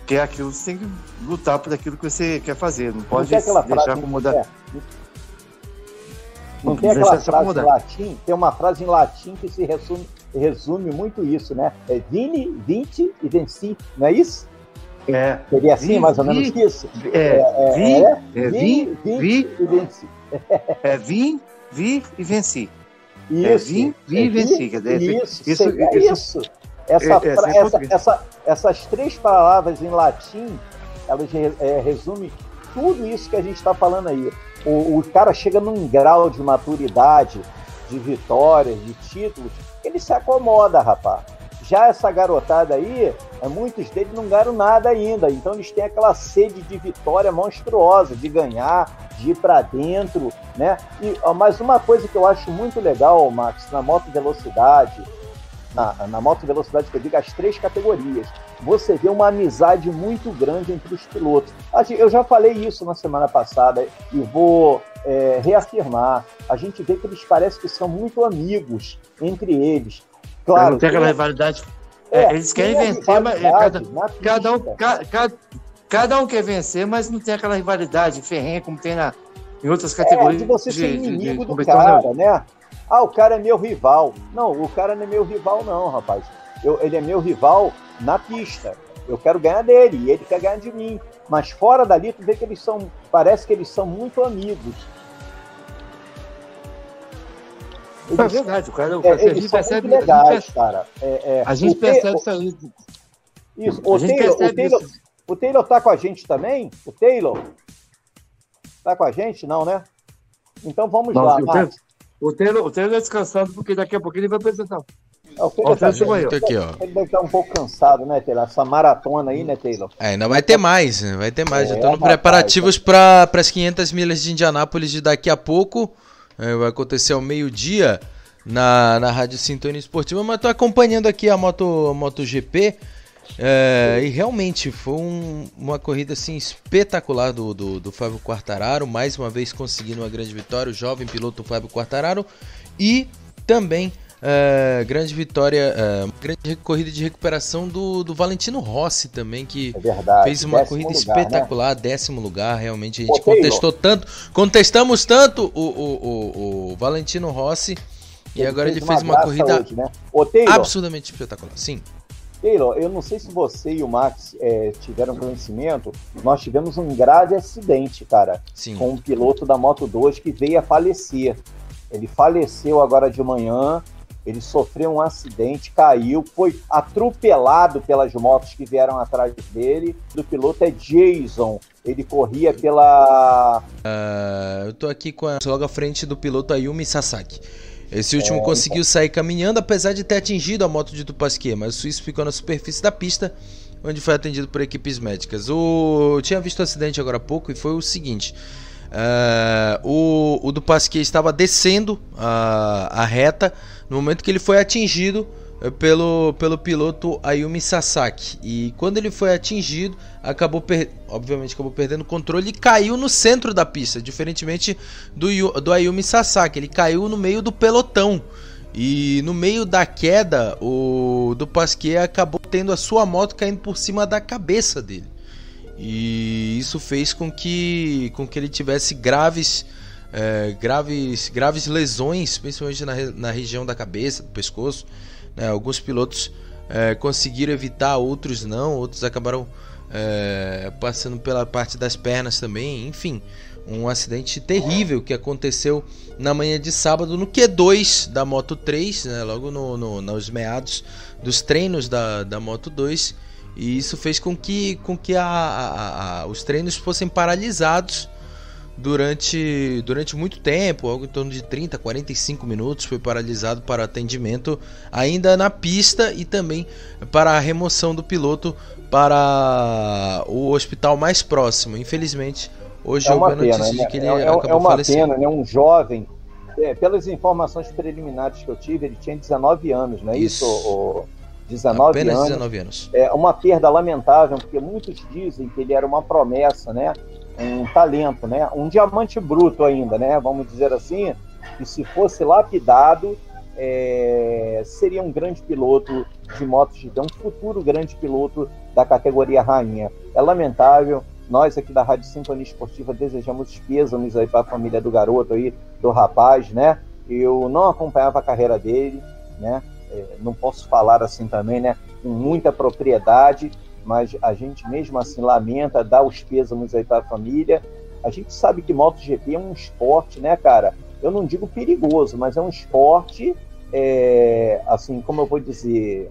quer aquilo, você tem que lutar por aquilo que você quer fazer. Não pode não deixar acomodar. É. Não, não tem aquela frase em latim, tem uma frase em latim que se resume, resume muito isso, né? É vini, vinte e venci, não é isso? É. Seria assim, vi, mais ou menos vi, isso? É, é, vi, é, é, vi, vi, vi, e venci. É vim, vi e venci. Isso. É, vi e venci. Isso, isso, é isso. Essa, é, essa, essa, essas três palavras em latim, elas é, resumem tudo isso que a gente está falando aí. O, o cara chega num grau de maturidade, de vitórias, de títulos, ele se acomoda, rapaz. Já essa garotada aí, é, muitos deles não ganharam nada ainda, então eles têm aquela sede de vitória monstruosa, de ganhar, de ir para dentro, né? E, mas uma coisa que eu acho muito legal, Max, na moto velocidade, na, na moto velocidade que eu digo, as três categorias, você vê uma amizade muito grande entre os pilotos. Eu já falei isso na semana passada e vou é, reafirmar. A gente vê que eles parecem que são muito amigos entre eles. Claro, não tem aquela rivalidade. É, é, eles querem vencer, mas é, cada, cada, um, cada, cada um quer vencer, mas não tem aquela rivalidade ferrenha como tem na, em outras categorias. É, de você ser inimigo de, de, do cara, né? Ah, o cara é meu rival. Não, o cara não é meu rival, não, rapaz. Eu, ele é meu rival na pista. Eu quero ganhar dele e ele quer ganhar de mim. Mas fora dali, tu vê que eles são. Parece que eles são muito amigos. É verdade, o cara, o cara é, percebe, muito legais, a gente, cara. É, é, a gente percebe isso aí. Isso, o Taylor, o, Taylor, isso. o Taylor tá com a gente também? O Taylor? Tá com a gente? Não, né? Então vamos não, lá, Marcos. O Taylor, o Taylor é descansado porque daqui a pouco ele vai apresentar. É, o Taylor, tá, aqui, ó. ele deve estar um pouco cansado, né, Taylor? Essa maratona aí, né, Taylor? É, ainda vai ter mais, né? vai ter mais. É, Já estão preparativos para as 500 milhas de Indianápolis de daqui a pouco. É, vai acontecer ao meio-dia na, na Rádio Sintonia Esportiva, mas estou acompanhando aqui a Moto, MotoGP. É, e realmente foi um, uma corrida assim espetacular do, do, do, Fábio Quartararo, mais uma vez conseguindo uma grande vitória, o jovem piloto Fábio Quartararo, e também é, grande vitória, é, grande corrida de recuperação do, do Valentino Rossi também, que é verdade, fez uma corrida lugar, né? espetacular, né? décimo lugar, realmente a gente Pô, contestou tanto, contestamos tanto o, o, o, o Valentino Rossi, ele e agora ele fez uma, uma corrida hoje, né? absurdamente espetacular, sim. Taylor, eu não sei se você e o Max é, tiveram conhecimento, nós tivemos um grave acidente, cara, Sim. com um piloto da Moto 2 que veio a falecer. Ele faleceu agora de manhã, ele sofreu um acidente, caiu, foi atropelado pelas motos que vieram atrás dele. O piloto é Jason, ele corria pela. Uh, eu tô aqui com a, logo à frente do piloto Ayumi Sasaki. Esse último é, conseguiu então. sair caminhando, apesar de ter atingido a moto de Dupasquier, mas o suíço ficou na superfície da pista, onde foi atendido por equipes médicas. O... Eu tinha visto o acidente agora há pouco e foi o seguinte: uh, o, o Dupasquier estava descendo a, a reta no momento que ele foi atingido pelo, pelo piloto Ayumi Sasaki. E quando ele foi atingido, acabou per... obviamente acabou perdendo o controle e caiu no centro da pista, diferentemente do, do Ayumi Sasaki, ele caiu no meio do pelotão. E no meio da queda, o do Pasquier acabou tendo a sua moto caindo por cima da cabeça dele. E isso fez com que, com que ele tivesse graves, é, graves, graves lesões, principalmente na, na região da cabeça, do pescoço. Né? Alguns pilotos é, conseguiram evitar, outros não, outros acabaram é, passando pela parte das pernas também. Enfim, um acidente terrível que aconteceu na manhã de sábado no Q2 da Moto 3, né? logo no, no, nos meados dos treinos da, da Moto 2. E isso fez com que, com que a, a, a, os treinos fossem paralisados durante, durante muito tempo, algo em torno de 30, 45 minutos, foi paralisado para atendimento ainda na pista e também para a remoção do piloto para o hospital mais próximo. Infelizmente, hoje é houve a notícia pena, de né? que ele é, é acabou é uma falecendo. pena, né? Um jovem é, pelas informações preliminares que eu tive, ele tinha 19 anos, não é isso? isso o, 19 Apenas anos. 19 anos. É uma perda lamentável, porque muitos dizem que ele era uma promessa, né? Um talento, né? Um diamante bruto ainda, né? Vamos dizer assim, que se fosse lapidado, é, seria um grande piloto de MotoGP, um futuro grande piloto da categoria rainha. É lamentável, nós aqui da Rádio Sintonia Esportiva desejamos pêsames aí para a família do garoto aí, do rapaz, né? Eu não acompanhava a carreira dele, né? É, não posso falar assim também, né? Com muita propriedade, mas a gente mesmo assim lamenta, dá os pêsames aí para a família. A gente sabe que MotoGP é um esporte, né, cara? Eu não digo perigoso, mas é um esporte, é, assim, como eu vou dizer,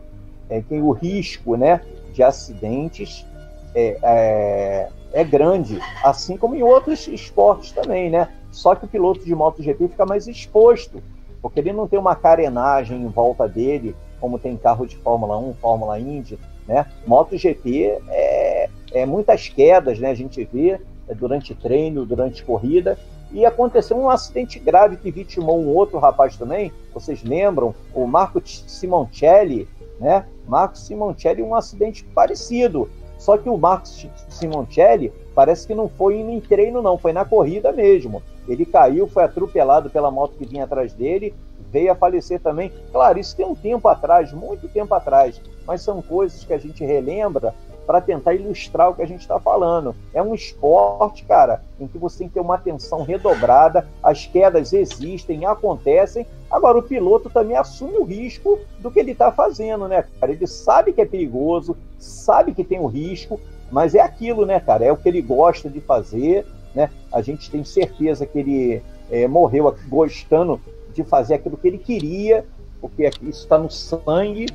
é, tem o risco, né, de acidentes é, é, é grande, assim como em outros esportes também, né? Só que o piloto de MotoGP fica mais exposto, porque ele não tem uma carenagem em volta dele, como tem carro de Fórmula 1, Fórmula Indy, né? MotoGP é, é muitas quedas, né? A gente vê é, durante treino, durante corrida, e aconteceu um acidente grave que vitimou um outro rapaz também, vocês lembram? O Marco Simoncelli, né? Marco Simoncelli, um acidente parecido. Só que o Marcos Simoncelli parece que não foi em treino, não, foi na corrida mesmo. Ele caiu, foi atropelado pela moto que vinha atrás dele, veio a falecer também. Claro, isso tem um tempo atrás, muito tempo atrás, mas são coisas que a gente relembra para tentar ilustrar o que a gente está falando. É um esporte, cara, em que você tem que ter uma atenção redobrada, as quedas existem, acontecem. Agora, o piloto também assume o risco do que ele está fazendo, né, cara? Ele sabe que é perigoso, sabe que tem o risco, mas é aquilo, né, cara? É o que ele gosta de fazer, né? A gente tem certeza que ele é, morreu gostando de fazer aquilo que ele queria, porque isso está no sangue,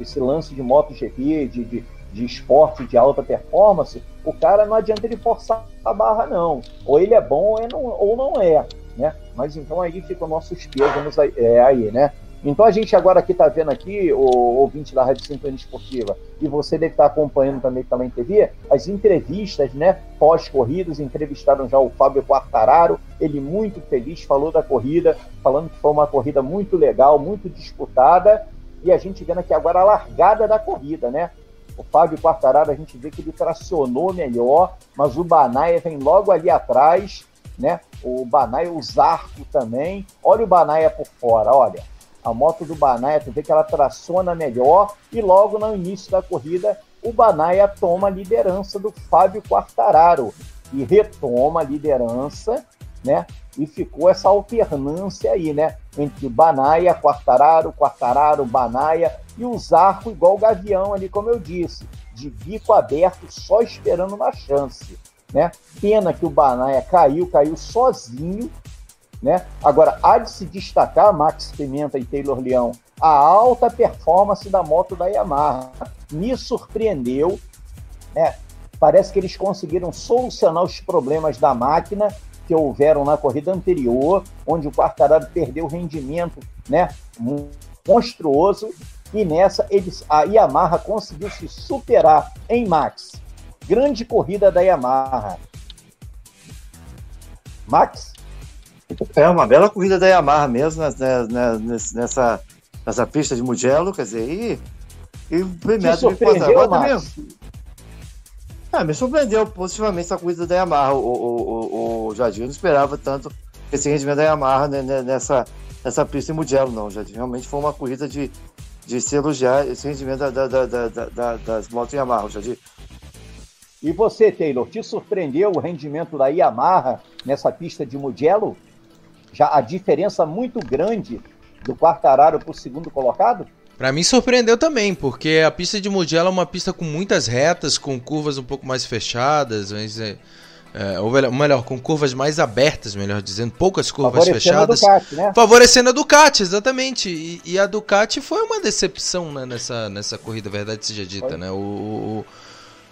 esse lance de MotoGP, de, de de esporte de alta performance, o cara não adianta ele forçar a barra, não. Ou ele é bom ou não, ou não é. Né? Mas então aí fica o nosso pesos aí, é, aí, né? Então a gente agora aqui está vendo aqui, o ouvinte da Rádio Sintonia Esportiva, e você deve estar tá acompanhando também pela TV, as entrevistas, né, pós-corridas, entrevistaram já o Fábio Quartararo, ele muito feliz, falou da corrida, falando que foi uma corrida muito legal, muito disputada, e a gente vendo aqui agora a largada da corrida, né? O Fábio Quartararo, a gente vê que ele tracionou melhor, mas o Banaia vem logo ali atrás, né? O Banaia, o Zarco também. Olha o Banaia por fora, olha. A moto do Banaia, tu vê que ela traciona melhor e logo no início da corrida o Banaia toma a liderança do Fábio Quartararo e retoma a liderança, né? E ficou essa alternância aí, né? Entre Banaia, Quartararo, Quartararo, Banaia e o Zarco igual o Gavião ali, como eu disse, de bico aberto, só esperando uma chance. Né? Pena que o Banaia caiu, caiu sozinho. Né? Agora, há de se destacar, Max Pimenta e Taylor Leão, a alta performance da moto da Yamaha. Me surpreendeu. Né? Parece que eles conseguiram solucionar os problemas da máquina que houveram na corrida anterior, onde o Quartararo perdeu rendimento né, monstruoso e nessa eles, a Yamaha conseguiu se superar em Max. Grande corrida da Yamaha. Max? É uma bela corrida da Yamaha mesmo né, né, nessa, nessa pista de Mugello, quer dizer, e, e premiado Max? Ah, me surpreendeu positivamente essa corrida da Yamaha. O, o, o, o Jardim não esperava tanto esse rendimento da Yamaha né, né nessa, nessa pista em Mugello, não, Jardim. Realmente foi uma corrida de, de se elogiar esse rendimento da, da, da, da das motos Yamaha, Jadir. E você, Taylor, te surpreendeu o rendimento da Yamaha nessa pista de Mugello? Já a diferença muito grande do Quartararo para o segundo colocado? Para mim surpreendeu também, porque a pista de Mugello é uma pista com muitas retas, com curvas um pouco mais fechadas, mas é, é, ou melhor, com curvas mais abertas, melhor dizendo, poucas curvas fechadas. A Ducati, né? Favorecendo a Ducati, exatamente. E, e, a Ducati foi uma decepção né, nessa, nessa corrida, verdade seja dita, foi. né? O,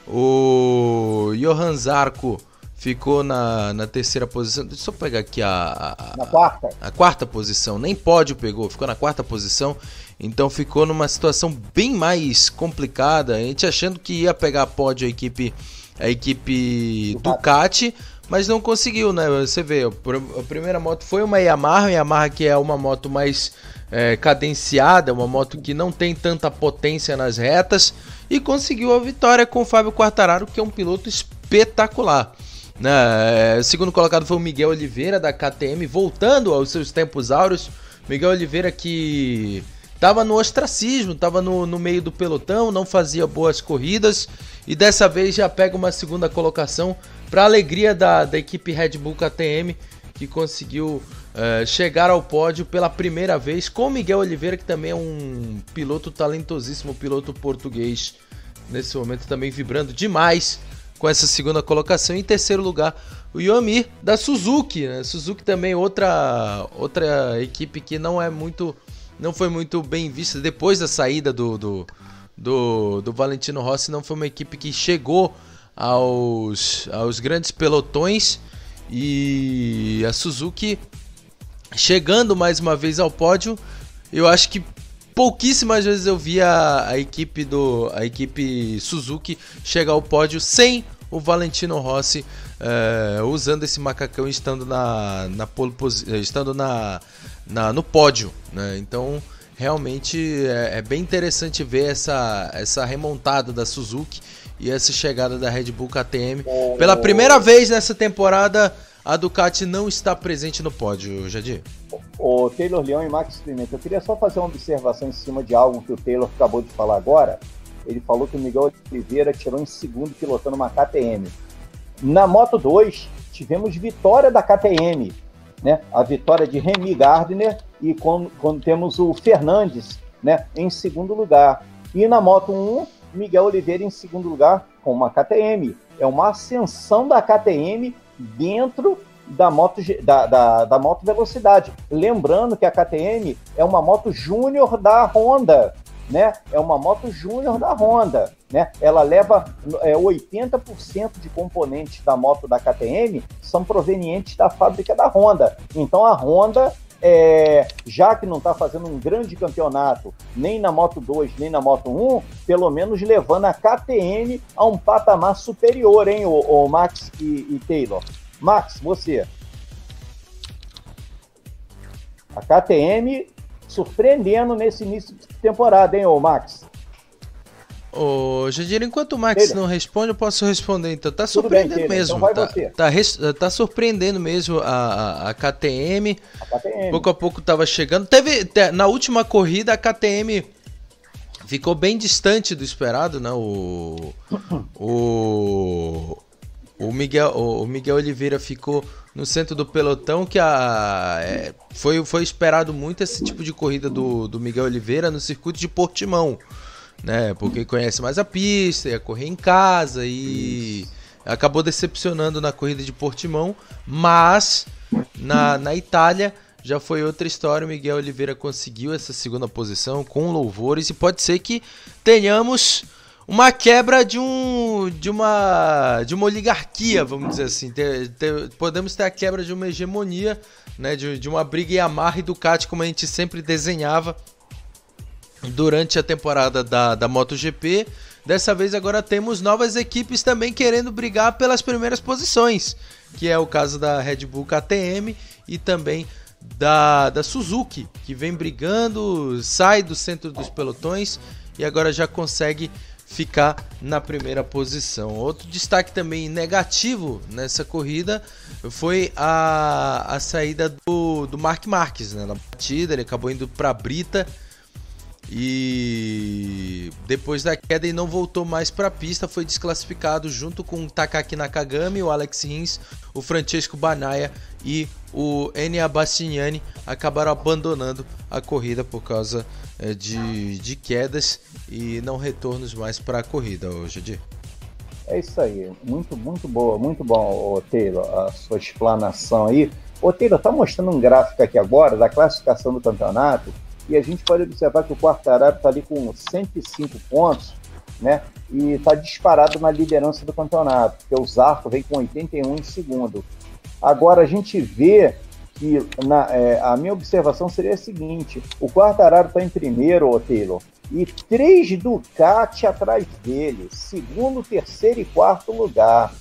o, o Johan Zarco ficou na, na terceira posição. Deixa eu pegar aqui a, a, na quarta. a quarta posição. Nem pódio pegou, ficou na quarta posição. Então ficou numa situação bem mais complicada. A gente achando que ia pegar pódio a equipe a equipe Ducati, mas não conseguiu, né? Você vê, a primeira moto foi uma Yamaha, Yamaha que é uma moto mais é, cadenciada, uma moto que não tem tanta potência nas retas, e conseguiu a vitória com o Fábio Quartararo, que é um piloto espetacular. Né? É, o segundo colocado foi o Miguel Oliveira da KTM, voltando aos seus tempos áureos. Miguel Oliveira que estava no ostracismo, estava no, no meio do pelotão, não fazia boas corridas e dessa vez já pega uma segunda colocação para alegria da, da equipe Red Bull KTM que conseguiu uh, chegar ao pódio pela primeira vez com Miguel Oliveira que também é um piloto talentosíssimo, piloto português nesse momento também vibrando demais com essa segunda colocação. Em terceiro lugar, o Yomi da Suzuki. Né? Suzuki também outra outra equipe que não é muito não foi muito bem vista depois da saída do, do, do, do Valentino Rossi. Não foi uma equipe que chegou aos, aos grandes pelotões e a Suzuki chegando mais uma vez ao pódio. Eu acho que pouquíssimas vezes eu vi a, a equipe do a equipe Suzuki chegar ao pódio sem o Valentino Rossi é, usando esse macacão estando na, na pole, estando na, na no pódio, né? Então realmente é, é, bem interessante ver essa, essa remontada da Suzuki e essa chegada da Red Bull KTM. Pela primeira vez nessa temporada, a Ducati não está presente no pódio, Jadir. O Taylor Leão e Max Pimenta, eu queria só fazer uma observação em cima de algo que o Taylor acabou de falar agora. Ele falou que o Miguel Oliveira tirou em segundo pilotando uma KTM. Na Moto 2, tivemos vitória da KTM, né? A vitória de Remy Gardner e quando, quando temos o Fernandes, né, em segundo lugar. E na Moto 1, Miguel Oliveira em segundo lugar com uma KTM. É uma ascensão da KTM dentro da moto, da, da, da moto velocidade. Lembrando que a KTM é uma moto júnior da Honda, né? É uma moto júnior da Honda, né? Ela leva é, 80% de componentes da moto da KTM são provenientes da fábrica da Honda. Então a Honda é, já que não está fazendo um grande campeonato, nem na Moto 2, nem na Moto 1, pelo menos levando a KTM a um patamar superior, hein, o, o Max e, e Taylor. Max, você. A KTM surpreendendo nesse início de temporada, hein, ô Max? Ô, Jadir, enquanto o Max Ele. não responde, eu posso responder então. Tá surpreendendo bem, mesmo. Então tá, tá, tá, surpreendendo mesmo a, a, a, KTM. a, KTM. Pouco a pouco tava chegando. Teve. Na última corrida, a KTM ficou bem distante do esperado, né? O. o. O Miguel, o Miguel Oliveira ficou no centro do pelotão, que a, é, foi, foi esperado muito esse tipo de corrida do, do Miguel Oliveira no circuito de Portimão, né? Porque conhece mais a pista, ia correr em casa e Isso. acabou decepcionando na corrida de Portimão, mas na, na Itália já foi outra história. O Miguel Oliveira conseguiu essa segunda posição com louvores e pode ser que tenhamos uma quebra de um de uma de uma oligarquia, vamos dizer assim. Ter, ter, podemos ter a quebra de uma hegemonia, né, de, de uma briga Yamaha e Ducati como a gente sempre desenhava durante a temporada da, da MotoGP. Dessa vez agora temos novas equipes também querendo brigar pelas primeiras posições, que é o caso da Red Bull KTM e também da, da Suzuki, que vem brigando, sai do centro dos pelotões e agora já consegue ficar na primeira posição. Outro destaque também negativo nessa corrida foi a, a saída do, do Mark Marques né? na batida. Ele acabou indo para a Brita e depois da queda ele não voltou mais para a pista, foi desclassificado junto com o Takaki Nakagami, o Alex Rins, o Francesco Banaya e o Enya Bastignani acabaram abandonando a corrida por causa é, de, de quedas e não retornos mais para a corrida hoje, Jadir. É isso aí, muito, muito boa, muito bom, Taylor, a sua explanação aí. Ô Taylor, tá mostrando um gráfico aqui agora da classificação do campeonato e a gente pode observar que o Quartararo está ali com 105 pontos, né? E está disparado na liderança do campeonato, porque o Zarco vem com 81 em segundo. Agora a gente vê que na, é, a minha observação seria a seguinte: o Quartararo está em primeiro, ô Taylor, e três Ducati atrás dele, segundo, terceiro e quarto lugar.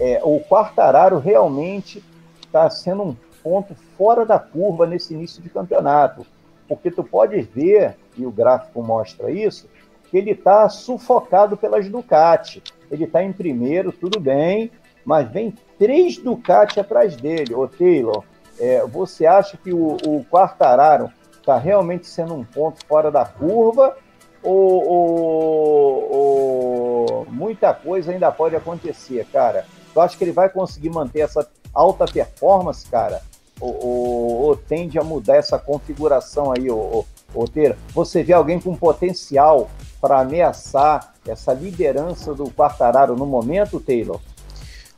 é, o Quartararo realmente está sendo um ponto fora da curva nesse início de campeonato. Porque tu pode ver, e o gráfico mostra isso, que ele está sufocado pelas Ducati. Ele está em primeiro, tudo bem, mas vem três Ducati atrás dele. Ô Taylor, é, você acha que o, o Quartararo está realmente sendo um ponto fora da curva ou, ou, ou, muita coisa ainda pode acontecer, cara? Tu acha que ele vai conseguir manter essa alta performance, cara? Ou, tende a mudar essa configuração aí, ô, Teira? Você vê alguém com potencial para ameaçar essa liderança do Quartararo no momento, Taylor?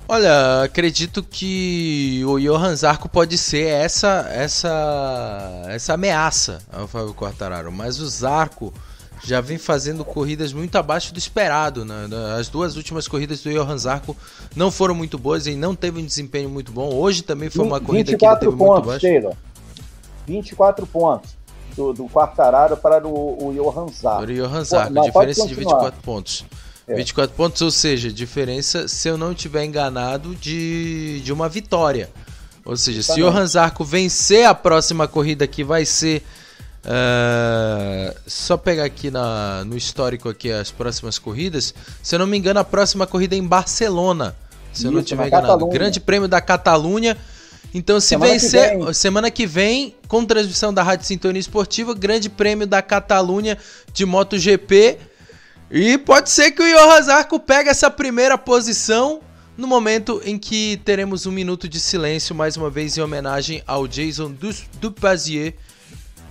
Olha, acredito que o Johan Zarco pode ser essa essa essa ameaça ao Fábio Quartararo, mas o Zarco já vem fazendo corridas muito abaixo do esperado. Né? As duas últimas corridas do Johan Zarco não foram muito boas e não teve um desempenho muito bom. Hoje também foi uma corrida que ele teve pontos, muito baixo. Taylor. 24 pontos do, do Quartararo para o, o Johan Zarco. O Johan Zarco, Pô, diferença de 24 pontos. É. 24 pontos, ou seja, diferença, se eu não estiver enganado, de, de uma vitória. Ou seja, tá se o Johan Zarco vencer a próxima corrida que vai ser Uh, só pegar aqui na, no histórico aqui as próximas corridas. Se eu não me engano, a próxima corrida é em Barcelona. Se Isso, eu não estiver enganado. Catalunha. Grande Prêmio da Catalunha. Então, se semana vencer, que semana que vem, com transmissão da Rádio Sintonia Esportiva, Grande Prêmio da Catalunha de MotoGP. E pode ser que o Johan Zarco pegue essa primeira posição no momento em que teremos um minuto de silêncio, mais uma vez em homenagem ao Jason Dupazier,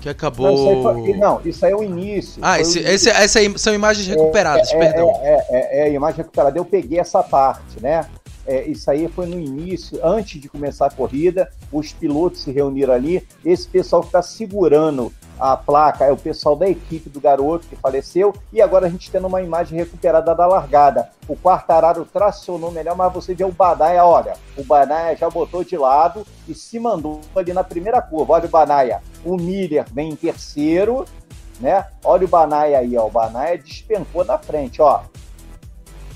que acabou. Não, isso aí, foi, não, isso aí é o início. Ah, esse, o... esse, essa aí são imagens recuperadas, é, é, perdão. É, é, é, imagem recuperada. Eu peguei essa parte, né? É, isso aí foi no início, antes de começar a corrida, os pilotos se reuniram ali. Esse pessoal que está segurando a placa é o pessoal da equipe do garoto que faleceu. E agora a gente tendo uma imagem recuperada da largada. O Quartararo tracionou melhor, mas você vê o Banaia, olha, o Banaia já botou de lado e se mandou ali na primeira curva. Olha o Banaia, o Miller vem em terceiro, né? Olha o Banaia aí, ó. O Banaia despencou na frente, ó.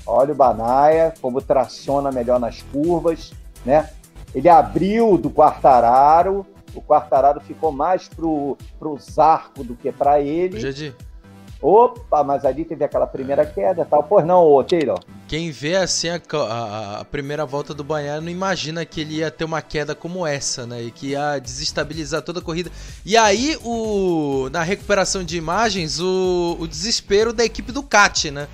Olha o Banaia, como traciona melhor nas curvas, né? Ele abriu do Quartararo, o Quartararo ficou mais pro, pro Zarco do que para ele. Jadi. Opa, mas ali teve aquela primeira queda tal. Pois não, ô Taylor. Quem vê assim a, a, a, primeira volta do Banhar não imagina que ele ia ter uma queda como essa, né? E que ia desestabilizar toda a corrida. E aí, o, na recuperação de imagens, o, o desespero da equipe do Cat, né?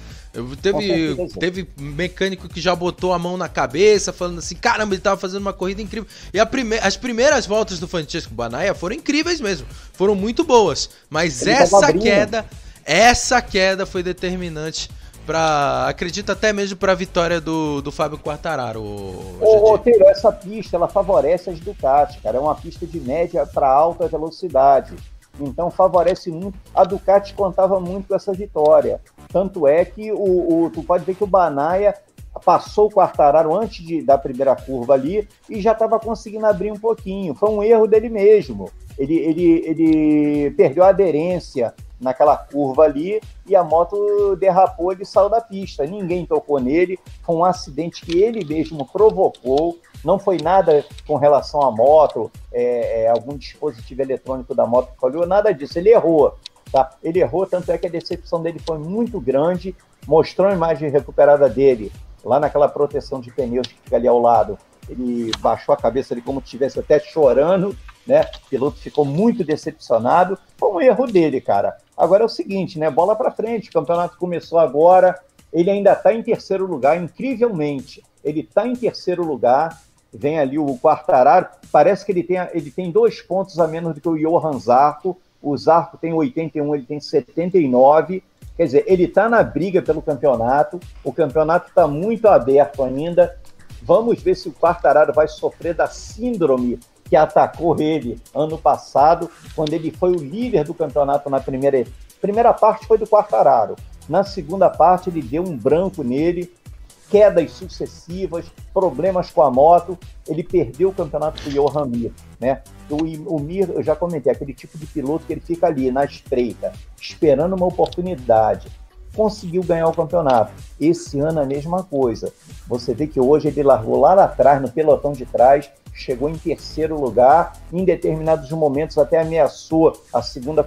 Teve, teve mecânico que já botou a mão na cabeça, falando assim: caramba, ele tava fazendo uma corrida incrível. E a prime as primeiras voltas do Francesco Banaia foram incríveis mesmo, foram muito boas. Mas ele essa queda, essa queda foi determinante para acredito até mesmo para a vitória do, do Fábio Quartararo. Ô, Teiro, essa pista ela favorece as Ducati, cara. É uma pista de média para alta velocidade. Então favorece muito. A Ducati contava muito com essa vitória. Tanto é que o, o tu pode ver que o Banaia passou o Quartararo antes de, da primeira curva ali e já estava conseguindo abrir um pouquinho. Foi um erro dele mesmo. Ele, ele, ele perdeu a aderência naquela curva ali e a moto derrapou, ele saiu da pista. Ninguém tocou nele. Foi um acidente que ele mesmo provocou. Não foi nada com relação à moto, é, é, algum dispositivo eletrônico da moto que falhou, nada disso. Ele errou. Tá? Ele errou, tanto é que a decepção dele foi muito grande. Mostrou a imagem recuperada dele lá naquela proteção de pneus que fica ali ao lado. Ele baixou a cabeça ali como se estivesse até chorando, né? O piloto ficou muito decepcionado. Foi um erro dele, cara. Agora é o seguinte, né? Bola para frente. O campeonato começou agora. Ele ainda está em terceiro lugar, incrivelmente. Ele está em terceiro lugar vem ali o Quartararo, parece que ele tem, ele tem dois pontos a menos do que o Johan Zarco, o Zarco tem 81, ele tem 79, quer dizer, ele está na briga pelo campeonato, o campeonato está muito aberto ainda, vamos ver se o Quartararo vai sofrer da síndrome que atacou ele ano passado, quando ele foi o líder do campeonato na primeira, primeira parte foi do Quartararo, na segunda parte ele deu um branco nele, quedas sucessivas, problemas com a moto, ele perdeu o campeonato para o Johan Mir, né? O, o Mir, eu já comentei, aquele tipo de piloto que ele fica ali na estreita, esperando uma oportunidade. conseguiu ganhar o campeonato. Esse ano a mesma coisa. Você vê que hoje ele largou lá atrás, no pelotão de trás, chegou em terceiro lugar, em determinados momentos até ameaçou a segunda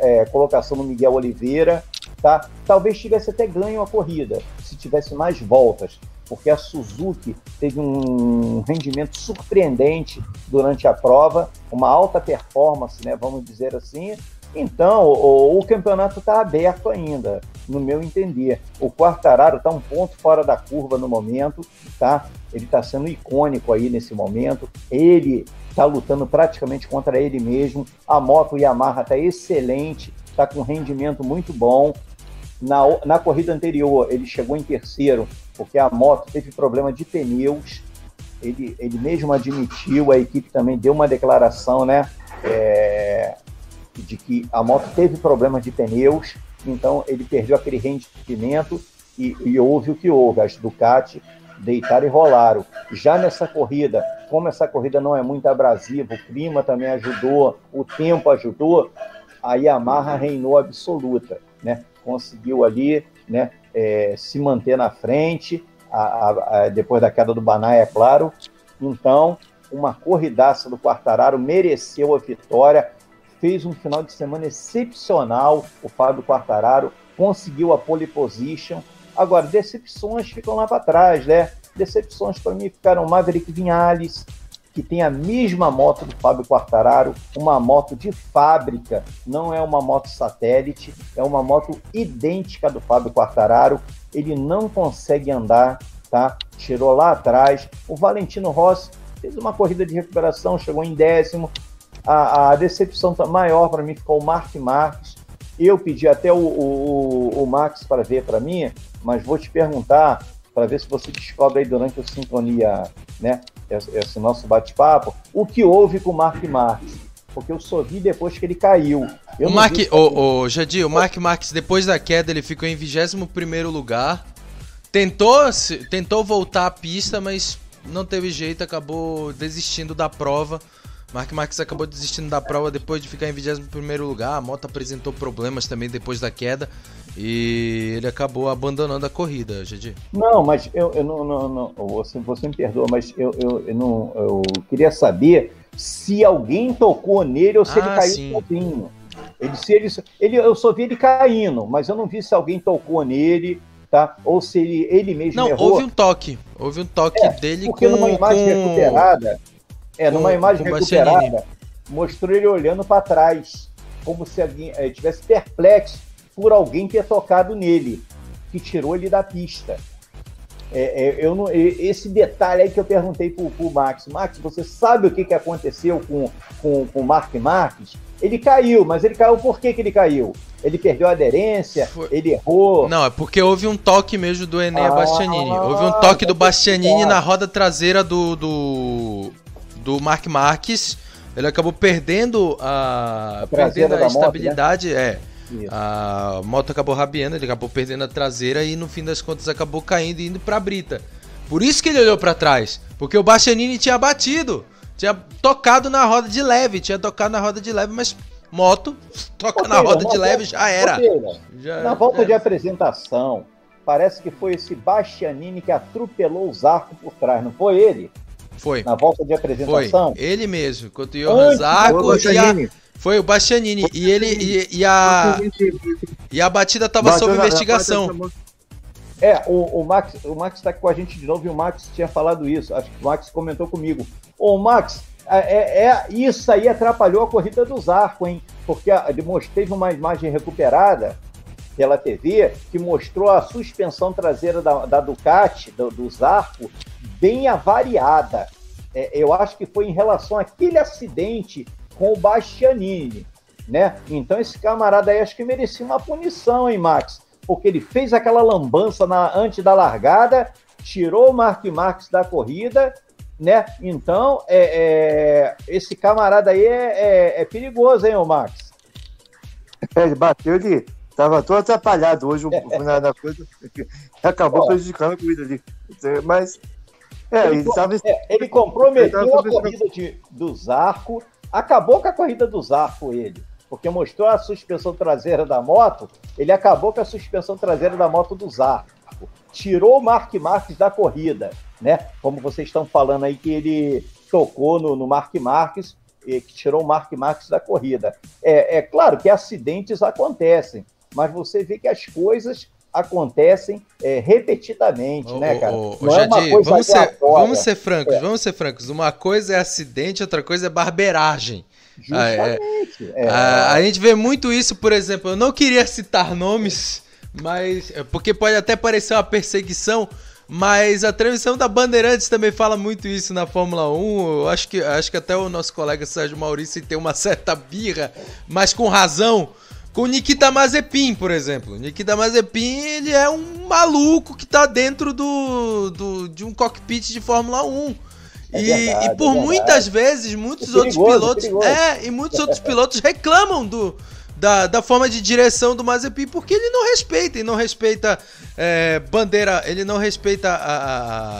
é, colocação no Miguel Oliveira, tá? Talvez tivesse até ganho a corrida, se tivesse mais voltas, porque a Suzuki teve um rendimento surpreendente durante a prova, uma alta performance, né, vamos dizer assim, então, o, o campeonato está aberto ainda, no meu entender. O Quartararo está um ponto fora da curva no momento, tá? Ele está sendo icônico aí nesse momento. Ele está lutando praticamente contra ele mesmo. A moto Yamaha está excelente, está com rendimento muito bom. Na, na corrida anterior, ele chegou em terceiro, porque a moto teve problema de pneus. Ele, ele mesmo admitiu, a equipe também deu uma declaração, né? É, de que a moto teve problemas de pneus, então ele perdeu aquele rendimento e, e houve o que houve. As Ducati deitaram e rolaram. Já nessa corrida, como essa corrida não é muito abrasiva, o clima também ajudou, o tempo ajudou, a Yamaha reinou absoluta, né? Conseguiu ali, né, é, se manter na frente, a, a, a, depois da queda do Banai, é claro. Então, uma corridaça do Quartararo mereceu a vitória fez um final de semana excepcional, o Fábio Quartararo, conseguiu a pole position. Agora, decepções ficam lá para trás, né? Decepções para mim ficaram Maverick Vinhales, que tem a mesma moto do Fábio Quartararo, uma moto de fábrica, não é uma moto satélite, é uma moto idêntica do Fábio Quartararo. Ele não consegue andar, tá? Tirou lá atrás. O Valentino Rossi fez uma corrida de recuperação, chegou em décimo, a, a decepção maior para mim ficou o Mark Marques. Eu pedi até o, o, o Max para ver para mim, mas vou te perguntar para ver se você descobre aí durante a sintonia, né, esse, nosso bate-papo, o que houve com o Mark Marques. Porque eu só vi depois que ele caiu. Eu o Mark, o, o Jadir, o Mark Marques, depois da queda, ele ficou em 21 lugar. Tentou, tentou voltar à pista, mas não teve jeito, acabou desistindo da prova. Mark Marques acabou desistindo da prova depois de ficar em 21 lugar. A moto apresentou problemas também depois da queda e ele acabou abandonando a corrida, Gedi. Não, mas eu, eu não, não, não, Você, você me perdoa, mas eu, eu, eu, não, eu queria saber se alguém tocou nele ou se ah, ele caiu sim. sozinho. Ele, se ele, ele, eu só vi ele caindo, mas eu não vi se alguém tocou nele. Tá? Ou se ele, ele mesmo não, errou. houve um toque. Houve um toque é, dele porque com... numa imagem com... recuperada, é, numa imagem recuperada, mostrou ele olhando para trás, como se alguém é, tivesse perplexo por alguém ter tocado nele, que tirou ele da pista. É, é, eu não, esse detalhe aí que eu perguntei pro, pro Max. Max, você sabe o que, que aconteceu com, com, com o Mark Marques? Ele caiu, mas ele caiu por que, que ele caiu? Ele perdeu a aderência, Foi... ele errou. Não, é porque houve um toque mesmo do Enéa ah, Bastianini. Houve um toque do Bastianini na roda traseira do, do, do Mark Marques. Ele acabou perdendo a, a perdendo a estabilidade, moto, né? é. Isso. A moto acabou rabiando, ele acabou perdendo a traseira e no fim das contas acabou caindo e indo para a brita. Por isso que ele olhou para trás, porque o Bastianini tinha batido, tinha tocado na roda de leve, tinha tocado na roda de leve, mas moto *laughs* toca na roda de leve já era. já, na volta é. de apresentação, parece que foi esse Bastianini que atropelou os arcos por trás, não foi ele? Foi. Na volta de apresentação? Foi. Ele mesmo, contra o Johan Zarco e a... Foi o Bastianini. E ele. E, e, a. E a batida tava sob investigação. É, o, o Max o Max tá aqui com a gente de novo e o Max tinha falado isso. Acho que o Max comentou comigo. Ô, Max, é, é, é isso aí atrapalhou a corrida do Zarco, hein? Porque teve uma imagem recuperada pela TV que mostrou a suspensão traseira da, da Ducati, do, do Zarco, bem avariada. É, eu acho que foi em relação àquele acidente com o Bastianini, né? Então esse camarada aí acho que merecia uma punição, hein, Max? Porque ele fez aquela lambança na, antes da largada, tirou o Mark Marques da corrida, né? Então, é, é, esse camarada aí é, é, é perigoso, hein, ô Max? É, ele bateu de Tava todo atrapalhado hoje *laughs* na, na coisa. Acabou prejudicando a corrida ali. Mas. É, ele, é, ele comprometeu ele a corrida de, do Zarco, acabou com a corrida do Zarco ele. porque mostrou a suspensão traseira da moto, ele acabou com a suspensão traseira da moto do Zarco. Tirou o Mark Marques da corrida, né? Como vocês estão falando aí que ele tocou no, no Mark Marques, e que tirou o Mark Marques da corrida. É, é claro que acidentes acontecem, mas você vê que as coisas acontecem é, repetidamente, né, cara? Ô, é vamos, ser, vamos ser francos, é. vamos ser francos. Uma coisa é acidente, outra coisa é barberagem. Justamente. É, a, a, gente vê muito isso, por exemplo, eu não queria citar nomes, mas é, porque pode até parecer uma perseguição, mas a transmissão da Bandeirantes também fala muito isso na Fórmula 1. Eu acho que, acho que até o nosso colega Sérgio Maurício tem uma certa birra, mas com razão com o Nikita Mazepin, por exemplo. Nikita Mazepin, ele é um maluco que tá dentro do, do de um cockpit de Fórmula 1. É e, verdade, e, por é muitas vezes, muitos é outros pilotos. É, e muitos outros pilotos reclamam do, da, da forma de direção do Mazepin, porque ele não respeita, ele não respeita é, bandeira, ele não respeita a,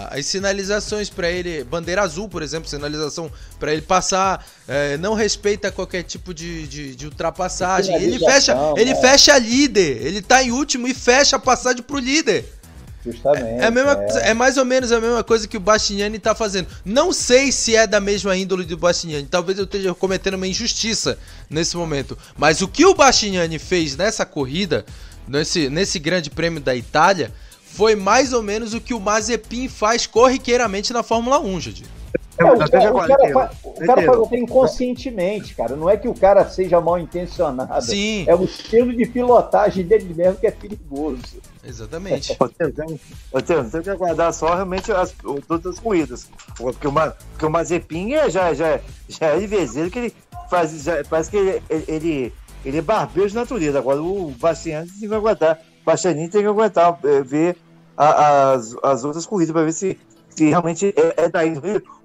a, as sinalizações para ele, bandeira azul, por exemplo, sinalização para ele passar, é, não respeita qualquer tipo de, de, de ultrapassagem. Ele fecha, ele é. fecha líder, ele tá em último e fecha a passagem pro líder. Justamente. É, mesma, é. é. mais ou menos a mesma coisa que o Bastiani tá fazendo. Não sei se é da mesma índole do Bastiani. Talvez eu esteja cometendo uma injustiça nesse momento. Mas o que o Bastiani fez nessa corrida, nesse, nesse grande prêmio da Itália, foi mais ou menos o que o Mazepin faz corriqueiramente na Fórmula 1, Jadir. É, o, cara, o, cara, faz, o cara faz até inconscientemente, cara. Não é que o cara seja mal intencionado. Sim. É o estilo de pilotagem dele mesmo que é perigoso. Exatamente. Eu tenho, tenho que aguardar só realmente as, todas as corridas. Porque o, porque o Mazepin é, já, já, já é vezes que ele faz. Já, parece que ele, ele, ele é barbeiro de natureza. Agora o Bastiani tem que aguardar. O Bastiani tem que aguentar é, ver a, as, as outras corridas para ver se se realmente é, é daí.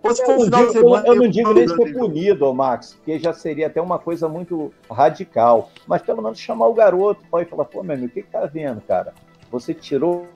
Ou se for um final de semana. Eu não digo nem ser punido, Max, porque já seria até uma coisa muito radical. Mas pelo menos chamar o garoto e falar, pô, meu amigo, o que, que tá vendo, cara? Você tirou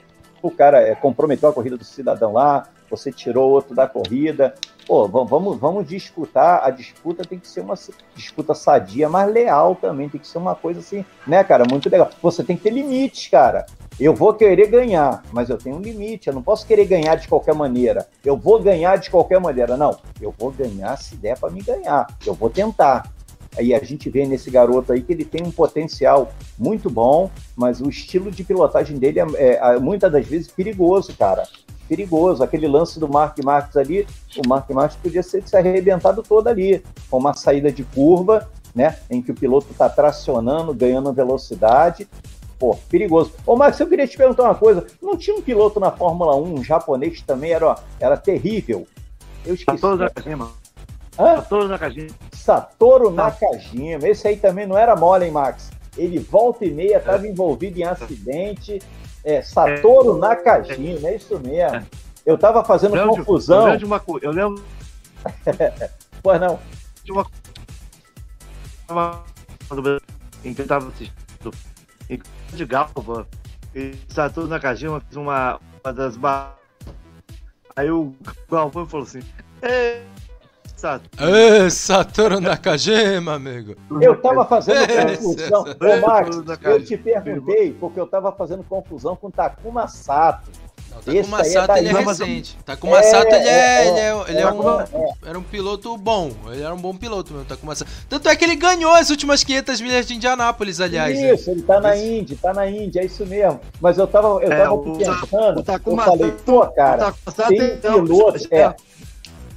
o cara, é, comprometeu a corrida do cidadão lá, você tirou outro da corrida. Pô, vamos, vamos disputar. A disputa tem que ser uma disputa sadia, mas leal também. Tem que ser uma coisa assim, né, cara? Muito legal. Você tem que ter limites, cara. Eu vou querer ganhar, mas eu tenho um limite. Eu não posso querer ganhar de qualquer maneira. Eu vou ganhar de qualquer maneira. Não, eu vou ganhar se der para me ganhar. Eu vou tentar. Aí a gente vê nesse garoto aí que ele tem um potencial muito bom, mas o estilo de pilotagem dele é, é, é muitas das vezes perigoso, cara. Perigoso. Aquele lance do Mark Marques ali, o Mark Marques podia ser se arrebentado todo ali, com uma saída de curva, né, em que o piloto está tracionando, ganhando velocidade, Pô, perigoso. Ô, Max, eu queria te perguntar uma coisa. Não tinha um piloto na Fórmula 1 um japonês que também era, era terrível? Eu esqueci. Satoru Nakajima. Hã? Satoru Nakajima. Satoru Nakajima. Esse aí também não era mole, hein, Max? Ele volta e meia estava é. envolvido em acidente. É, Satoru é. Nakajima, é isso mesmo. É. Eu estava fazendo eu confusão. eu lembro de uma coisa. Eu lembro. *laughs* pois não. De uma. Em que eu estava assistindo de Galva. E Saturno Nakajima fez uma, uma das barras. Aí o Galvão falou assim: Ei, Saturno. Satoru Nakajima, amigo. Eu tava fazendo confusão. Ô, Max, eu te perguntei porque eu tava fazendo confusão com Takuma Sato. Takuma Sato é ele é recente. Takuma Sato ele é, ele é, ele é um, era um piloto bom. Ele era um bom piloto mesmo, Takuma Sato. Tanto é que ele ganhou as últimas 500 milhas de Indianápolis, aliás. Né? Isso, ele tá na Indy, tá na Indy, é isso mesmo. Mas eu tava, eu tava pensando, eu falei, pô, cara, tem piloto, é,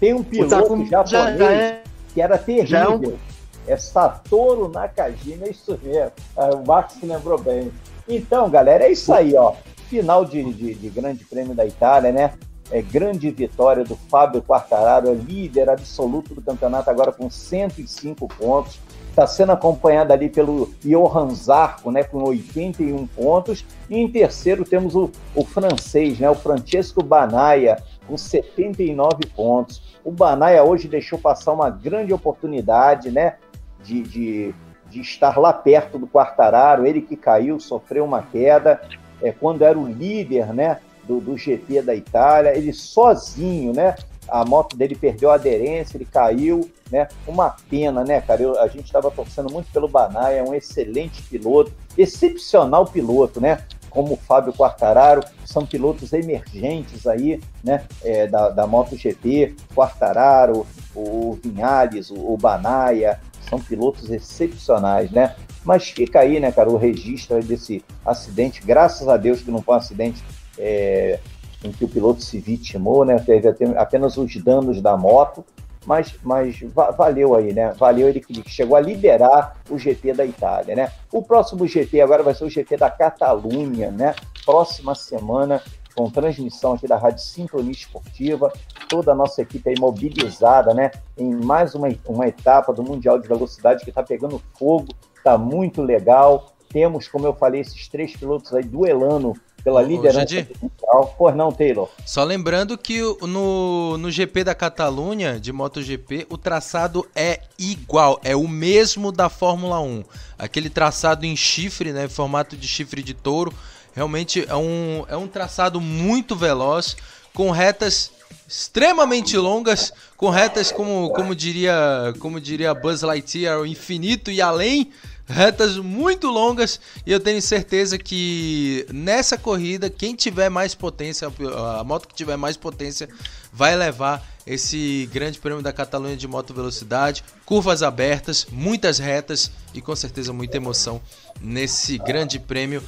tem um piloto japonês que era terrível. É Satoru Nakajima, é isso mesmo. O Max se lembrou bem. Então, galera, é isso aí, ó final de, de, de Grande Prêmio da Itália, né? É, grande vitória do Fábio Quartararo, é líder absoluto do campeonato agora com 105 pontos. Está sendo acompanhado ali pelo Johan Zarco, né, com 81 pontos. E em terceiro temos o, o francês, né, o Francesco Banaia, com 79 pontos. O Banaia hoje deixou passar uma grande oportunidade, né, de, de, de estar lá perto do Quartararo. Ele que caiu, sofreu uma queda é, quando era o líder né, do, do GP da Itália, ele sozinho, né? a moto dele perdeu a aderência, ele caiu, né? Uma pena, né, cara? Eu, a gente estava torcendo muito pelo Banaia, é um excelente piloto, excepcional piloto, né? Como o Fábio Quartararo, são pilotos emergentes aí, né? É, da, da MotoGP, Quartararo, o Vinhales, o, o Banaia, são pilotos excepcionais, né? Mas fica aí, né, cara, o registro desse acidente. Graças a Deus que não foi um acidente é, em que o piloto se vitimou, né? Teve apenas os danos da moto, mas, mas valeu aí, né? Valeu ele que chegou a liderar o GP da Itália, né? O próximo GP agora vai ser o GP da Catalunha, né? Próxima semana, com transmissão aqui da Rádio Sintonia Esportiva, toda a nossa equipe aí mobilizada, né? Em mais uma, uma etapa do Mundial de Velocidade que está pegando fogo, está muito legal. Temos, como eu falei, esses três pilotos aí duelando pela liderança mundial. Por não, Taylor. Só lembrando que no, no GP da Catalunha, de MotoGP, o traçado é igual, é o mesmo da Fórmula 1. Aquele traçado em chifre, né, formato de chifre de touro, realmente é um, é um traçado muito veloz, com retas extremamente longas, com retas como, como diria como diria Buzz Lightyear, o infinito e além, retas muito longas e eu tenho certeza que nessa corrida quem tiver mais potência, a moto que tiver mais potência vai levar esse grande prêmio da Catalunha de moto velocidade, curvas abertas, muitas retas e com certeza muita emoção nesse grande prêmio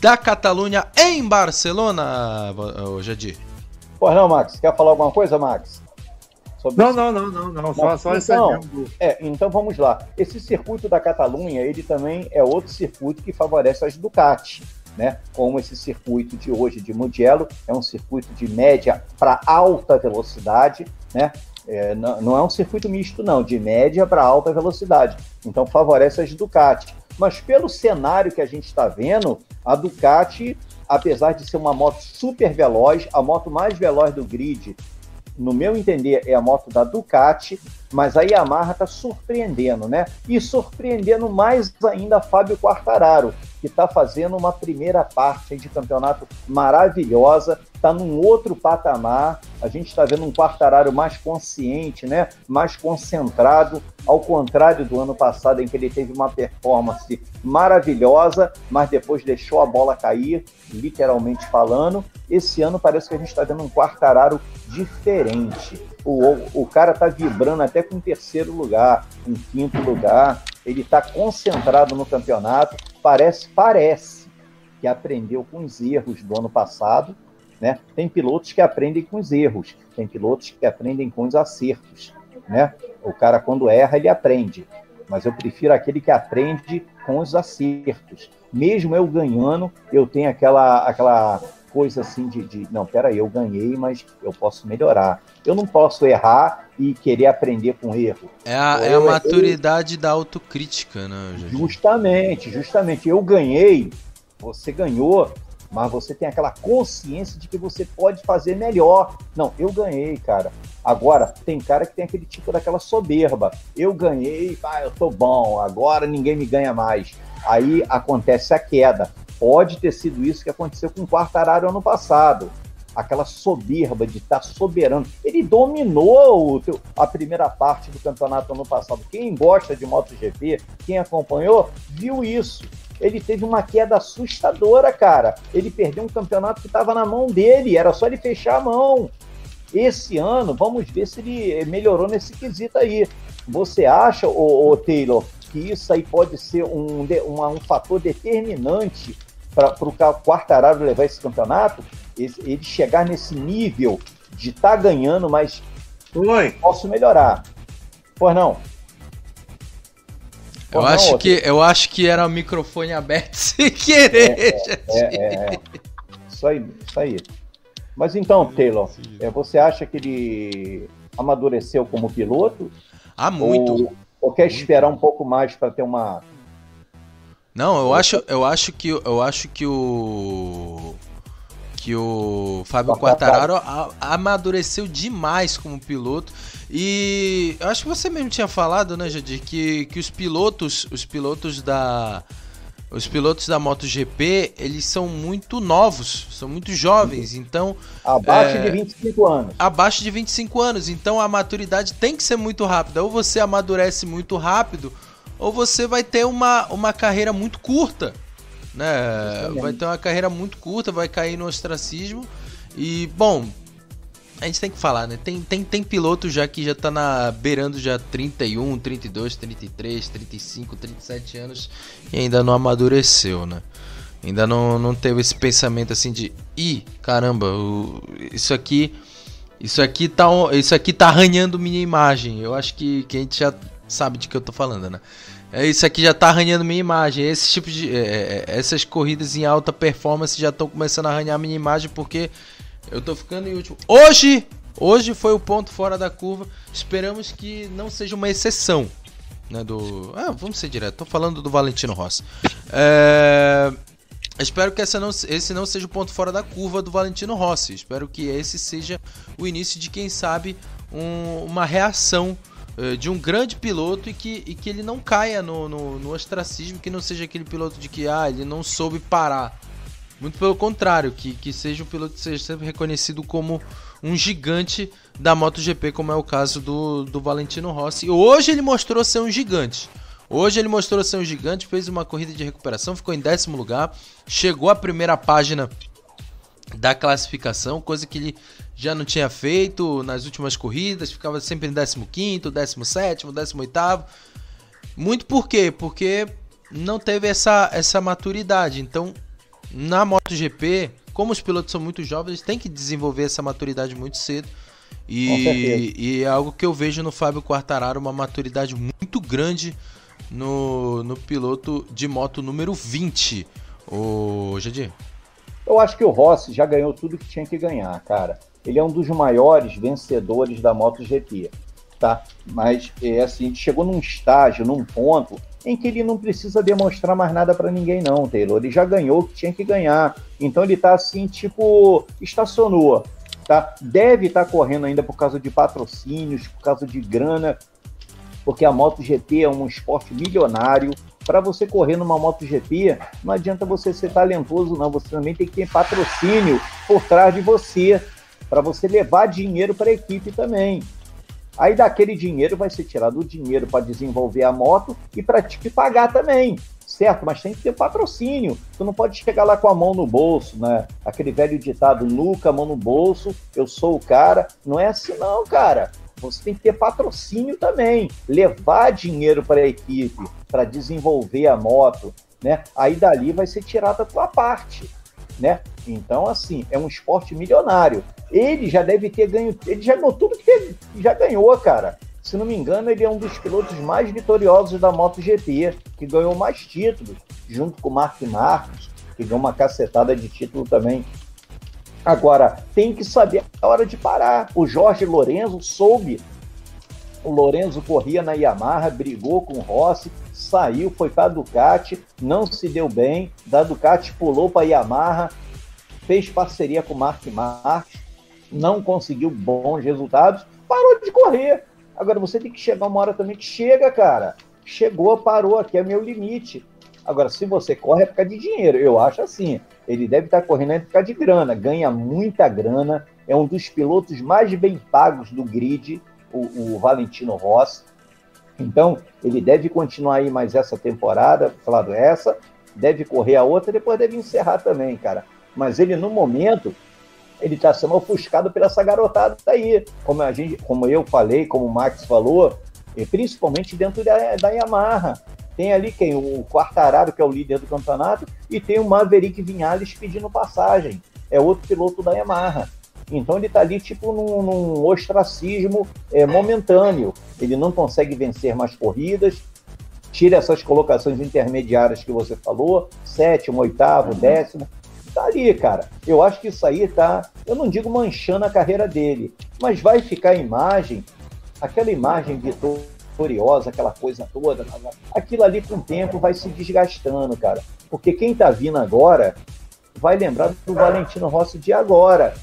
da Catalunha em Barcelona, Jadir. Pois não, Max, quer falar alguma coisa, Max? Não, não, não, não, não, só, só então, é, então vamos lá. Esse circuito da Catalunha, ele também é outro circuito que favorece as Ducati, né? Como esse circuito de hoje de Mugello, é um circuito de média para alta velocidade, né? É, não, não, é um circuito misto, não, de média para alta velocidade. Então favorece as Ducati. Mas pelo cenário que a gente está vendo, a Ducati, apesar de ser uma moto super veloz, a moto mais veloz do grid, no meu entender, é a moto da Ducati, mas a Yamaha está surpreendendo, né? E surpreendendo mais ainda Fábio Quartararo, que está fazendo uma primeira parte de campeonato maravilhosa, está num outro patamar. A gente está vendo um Quartararo mais consciente, né? mais concentrado, ao contrário do ano passado, em que ele teve uma performance maravilhosa, mas depois deixou a bola cair, literalmente falando. Esse ano parece que a gente está vendo um Quartararo diferente. O, o cara está vibrando até com terceiro lugar, em quinto lugar. Ele está concentrado no campeonato parece, parece que aprendeu com os erros do ano passado, né? Tem pilotos que aprendem com os erros, tem pilotos que aprendem com os acertos, né? O cara quando erra ele aprende, mas eu prefiro aquele que aprende com os acertos. Mesmo eu ganhando, eu tenho aquela aquela coisa assim de, de não, peraí, eu ganhei, mas eu posso melhorar. Eu não posso errar e querer aprender com erro. É a, é a maturidade eu... da autocrítica, né? Jorge? Justamente, justamente. Eu ganhei, você ganhou, mas você tem aquela consciência de que você pode fazer melhor. Não, eu ganhei, cara. Agora, tem cara que tem aquele tipo daquela soberba. Eu ganhei, ah, eu tô bom, agora ninguém me ganha mais. Aí acontece a queda. Pode ter sido isso que aconteceu com o Quartararo ano passado. Aquela soberba de estar tá soberano. Ele dominou o, a primeira parte do campeonato ano passado. Quem gosta de MotoGP, quem acompanhou, viu isso. Ele teve uma queda assustadora, cara. Ele perdeu um campeonato que estava na mão dele, era só ele fechar a mão. Esse ano, vamos ver se ele melhorou nesse quesito aí. Você acha, ô, ô Taylor, que isso aí pode ser um, um, um fator determinante para o Quartararo levar esse campeonato, ele chegar nesse nível de estar tá ganhando, mas Oi. posso melhorar. Pois não. Eu, não, acho que, eu acho que era o microfone aberto *laughs* sem querer. É, é, é, é, Isso aí, isso aí. Mas então, Taylor, é, você acha que ele amadureceu como piloto? Ah, muito. Ou, ou quer esperar um pouco mais para ter uma não, eu acho, eu acho que eu acho que o que o Fábio Quartararo amadureceu demais como piloto e eu acho que você mesmo tinha falado, né, Jadir, que, que os pilotos, os pilotos da os pilotos da MotoGP, eles são muito novos, são muito jovens, então... Abaixo é, de 25 anos. Abaixo de 25 anos, então a maturidade tem que ser muito rápida. Ou você amadurece muito rápido, ou você vai ter uma, uma carreira muito curta, né? Vai ter uma carreira muito curta, vai cair no ostracismo. E, bom, a gente tem que falar, né? Tem, tem, tem piloto já que já tá na beirando já 31, 32, 33, 35, 37 anos e ainda não amadureceu, né? Ainda não, não teve esse pensamento assim de, ih, caramba, o, isso aqui isso aqui tá isso aqui tá arranhando minha imagem. Eu acho que, que a gente já sabe de que eu tô falando, né? É, isso aqui já tá arranhando minha imagem. Esse tipo de é, é, é essas corridas em alta performance já estão começando a arranhar minha imagem porque eu tô ficando em último. Hoje, hoje foi o ponto fora da curva. Esperamos que não seja uma exceção, né, do Ah, vamos ser direto. Tô falando do Valentino Rossi. É... Espero que não, esse não seja o ponto fora da curva do Valentino Rossi. Espero que esse seja o início de, quem sabe, um, uma reação uh, de um grande piloto e que, e que ele não caia no, no, no, ostracismo, que não seja aquele piloto de que ah, ele não soube parar. Muito pelo contrário, que, que seja um piloto que seja sempre reconhecido como um gigante da MotoGP, como é o caso do, do Valentino Rossi. Hoje ele mostrou ser um gigante. Hoje ele mostrou ser um gigante, fez uma corrida de recuperação, ficou em décimo lugar, chegou à primeira página da classificação, coisa que ele já não tinha feito nas últimas corridas, ficava sempre em 15º, 17º, 18º. Muito por quê? Porque não teve essa, essa maturidade. Então, na MotoGP, como os pilotos são muito jovens, eles têm que desenvolver essa maturidade muito cedo. E, e é algo que eu vejo no Fábio Quartararo, uma maturidade muito grande no, no piloto de moto número 20. O Jadir? Eu acho que o Rossi já ganhou tudo que tinha que ganhar, cara. Ele é um dos maiores vencedores da MotoGP, tá? Mas é assim, chegou num estágio, num ponto em que ele não precisa demonstrar mais nada para ninguém, não, Taylor. Ele já ganhou o que tinha que ganhar. Então ele tá assim, tipo, estacionou. Tá? Deve estar tá correndo ainda por causa de patrocínios, por causa de grana, porque a MotoGP é um esporte milionário. Para você correr numa MotoGP, não adianta você ser talentoso, não. Você também tem que ter patrocínio por trás de você, para você levar dinheiro para a equipe também. Aí daquele dinheiro vai ser tirado o dinheiro para desenvolver a moto e para te pagar também, certo? Mas tem que ter patrocínio. Tu não pode chegar lá com a mão no bolso, né? Aquele velho ditado, nunca mão no bolso, eu sou o cara. Não é assim não, cara. Você tem que ter patrocínio também, levar dinheiro para a equipe, para desenvolver a moto, né? Aí dali vai ser tirada a tua parte, né? Então, assim, é um esporte milionário. Ele já deve ter ganho, ele já ganhou tudo que teve, já ganhou, cara. Se não me engano, ele é um dos pilotos mais vitoriosos da MotoGP, que ganhou mais títulos, junto com o Mark Marques, que ganhou uma cacetada de título também. Agora, tem que saber a hora de parar. O Jorge Lorenzo soube. O Lorenzo corria na Yamaha, brigou com o Rossi, saiu, foi para a Ducati, não se deu bem. Da Ducati pulou para a Yamaha, fez parceria com o Mark Marques, não conseguiu bons resultados, parou de correr. Agora você tem que chegar uma hora também que chega, cara. Chegou, parou, aqui é meu limite. Agora, se você corre é por causa de dinheiro. Eu acho assim. Ele deve estar correndo é por causa de grana. Ganha muita grana. É um dos pilotos mais bem pagos do grid, o, o Valentino Rossi. Então, ele deve continuar aí mais essa temporada, falado essa, deve correr a outra, depois deve encerrar também, cara. Mas ele, no momento, ele está sendo ofuscado pela essa garotada aí. Como, a gente, como eu falei, como o Max falou, e principalmente dentro da, da Yamaha. Tem ali quem? O Quartararo, que é o líder do campeonato, e tem o Maverick Vinhales pedindo passagem. É outro piloto da Yamaha. Então ele está ali tipo num, num ostracismo é, momentâneo. Ele não consegue vencer mais corridas. Tira essas colocações intermediárias que você falou, sétimo, oitavo, décimo tá ali, cara. Eu acho que isso aí tá, eu não digo manchando a carreira dele, mas vai ficar a imagem, aquela imagem vitoriosa, aquela coisa toda, aquilo ali com o tempo vai se desgastando, cara. Porque quem tá vindo agora vai lembrar do Valentino Rossi de agora.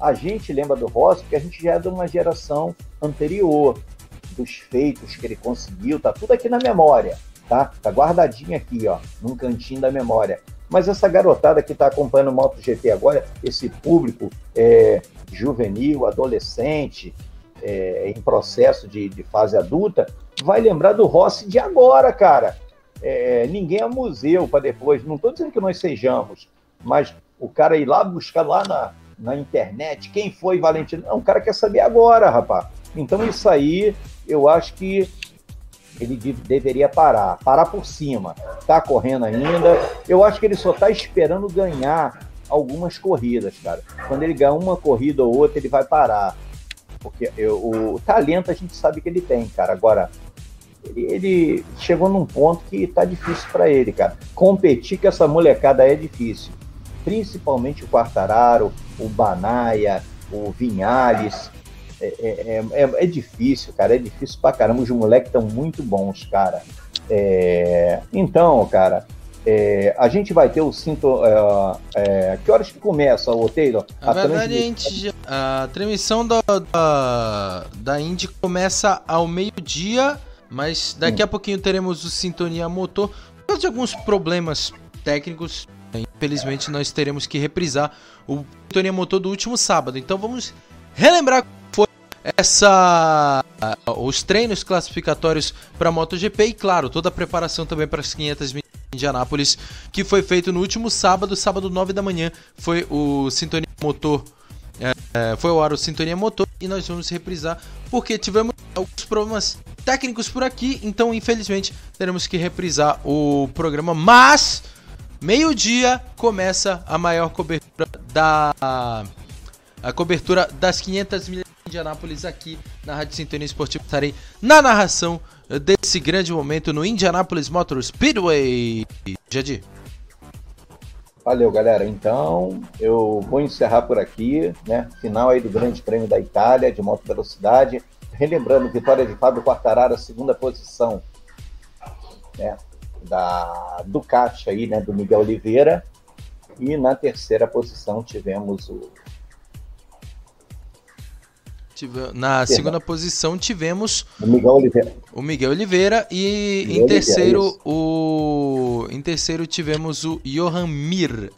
A gente lembra do Rossi porque a gente já é de uma geração anterior, dos feitos que ele conseguiu, tá tudo aqui na memória tá? Tá guardadinha aqui, ó, num cantinho da memória. Mas essa garotada que está acompanhando o MotoGP agora, esse público é, juvenil, adolescente, é, em processo de, de, fase adulta, vai lembrar do Rossi de agora, cara. É, ninguém é museu para depois. Não estou dizendo que nós sejamos, mas o cara ir lá buscar lá na, na internet quem foi Valentino. Não, o cara quer saber agora, rapaz. Então isso aí, eu acho que ele deveria parar, parar por cima. Tá correndo ainda. Eu acho que ele só tá esperando ganhar algumas corridas, cara. Quando ele ganhar uma corrida ou outra, ele vai parar. Porque eu, o talento a gente sabe que ele tem, cara. Agora, ele, ele chegou num ponto que tá difícil para ele, cara. Competir com essa molecada é difícil. Principalmente o Quartararo, o Banaia, o Vinhales. É, é, é, é, difícil, cara. É difícil pra caramba. Os moleques estão muito bons, cara. É, então, cara, é, a gente vai ter o cinto. É, é, que horas que começa o Taylor? Na verdade, a, gente, a transmissão da, da, da Indy começa ao meio-dia, mas daqui hum. a pouquinho teremos o Sintonia Motor. Por causa de alguns problemas técnicos, infelizmente nós teremos que reprisar o Sintonia Motor do último sábado. Então vamos relembrar essa os treinos classificatórios para a MotoGP e claro, toda a preparação também para as 500 mil Indianápolis, que foi feito no último sábado, sábado 9 da manhã, foi o Sintonia Motor, é, foi o Aro Sintonia Motor e nós vamos reprisar porque tivemos alguns problemas técnicos por aqui, então infelizmente teremos que reprisar o programa, mas meio-dia começa a maior cobertura da a cobertura das 500 milhas de Indianápolis aqui na Rádio Sintonia Esportiva. Estarei na narração desse grande momento no Indianapolis Motor Speedway. Jadi. Valeu, galera. Então, eu vou encerrar por aqui, né? Final aí do Grande Prêmio da Itália de moto velocidade. Relembrando, vitória de Fábio Quartararo, segunda posição, né? Da Ducati aí, né? Do Miguel Oliveira. E na terceira posição tivemos o na segunda posição tivemos o Miguel Oliveira, o Miguel Oliveira e Miguel em terceiro Oliveira, o em terceiro tivemos o Johan Mir.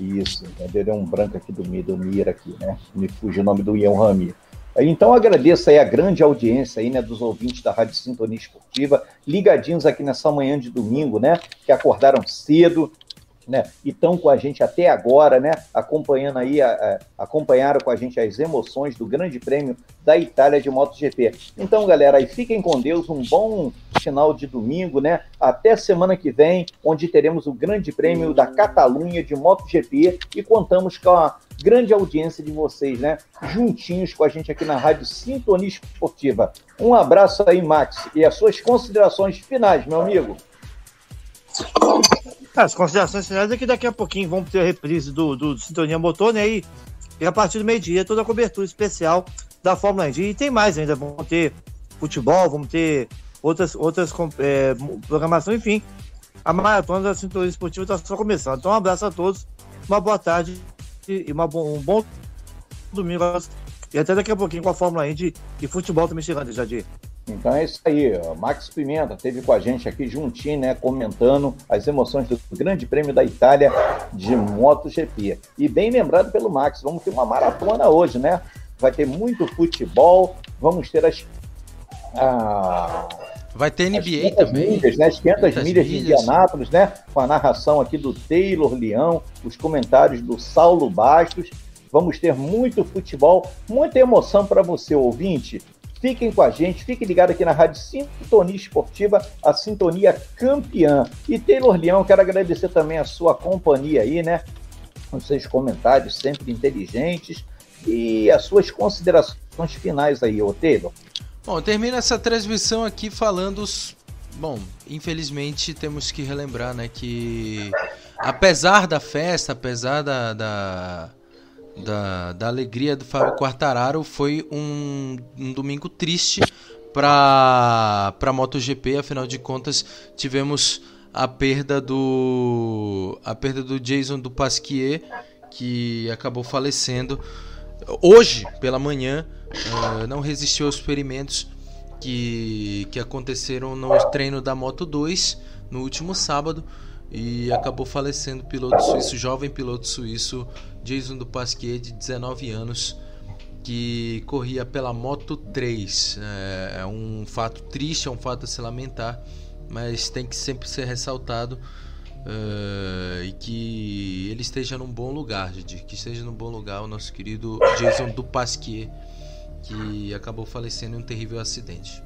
Isso, deu um branco aqui do, do Mir aqui, né? Me fugiu o nome do Johan Mir. Então agradeço aí a grande audiência aí, né, dos ouvintes da Rádio Sintonia Esportiva, ligadinhos aqui nessa manhã de domingo, né, que acordaram cedo, né, e estão com a gente até agora, né, acompanhando aí, a, a, acompanharam com a gente as emoções do Grande Prêmio da Itália de MotoGP. Então, galera, aí fiquem com Deus, um bom final de domingo, né, até semana que vem, onde teremos o Grande Prêmio da Catalunha de MotoGP e contamos com a grande audiência de vocês, né, juntinhos com a gente aqui na Rádio Sintonia Esportiva. Um abraço aí, Max, e as suas considerações finais, meu amigo. As considerações finais é que daqui a pouquinho vamos ter a reprise do, do, Sintonia Motor, né? E, e a partir do meio-dia toda a cobertura especial da Fórmula 1. E tem mais ainda, vamos ter futebol, vamos ter outras, outras é, programações, enfim. A maratona da Sintonia Esportiva está só começando. Então, um abraço a todos, uma boa tarde e uma, um bom domingo. E até daqui a pouquinho com a Fórmula Indy e futebol também chegando, Jadir. Então é isso aí. Max Pimenta teve com a gente aqui juntinho, né, comentando as emoções do Grande Prêmio da Itália de MotoGP. E bem lembrado pelo Max, vamos ter uma maratona hoje, né? Vai ter muito futebol, vamos ter as a, Vai ter NBA também. Milhas, né? As 500, 500 milhas, de Indianápolis, né? Com a narração aqui do Taylor Leão, os comentários do Saulo Bastos. Vamos ter muito futebol, muita emoção para você, ouvinte. Fiquem com a gente, fiquem ligados aqui na Rádio Sintonia Esportiva, a Sintonia Campeã. E Taylor Leão, quero agradecer também a sua companhia aí, né? Os seus comentários sempre inteligentes e as suas considerações finais aí, ô Taylor. Bom, termina essa transmissão aqui falando. Bom, infelizmente temos que relembrar, né, que apesar da festa, apesar da, da da, da alegria do Fábio Quartararo foi um, um domingo triste para a MotoGP, afinal de contas tivemos a perda do a perda do Jason do Pasquier que acabou falecendo. Hoje pela manhã uh, não resistiu aos experimentos que, que aconteceram no treino da Moto 2 no último sábado e acabou falecendo o piloto suíço, jovem piloto suíço Jason Dupasquier, de 19 anos, que corria pela Moto 3. É, é um fato triste, é um fato a se lamentar, mas tem que sempre ser ressaltado uh, e que ele esteja num bom lugar, gente, que esteja num bom lugar o nosso querido Jason Dupasquier, que acabou falecendo em um terrível acidente.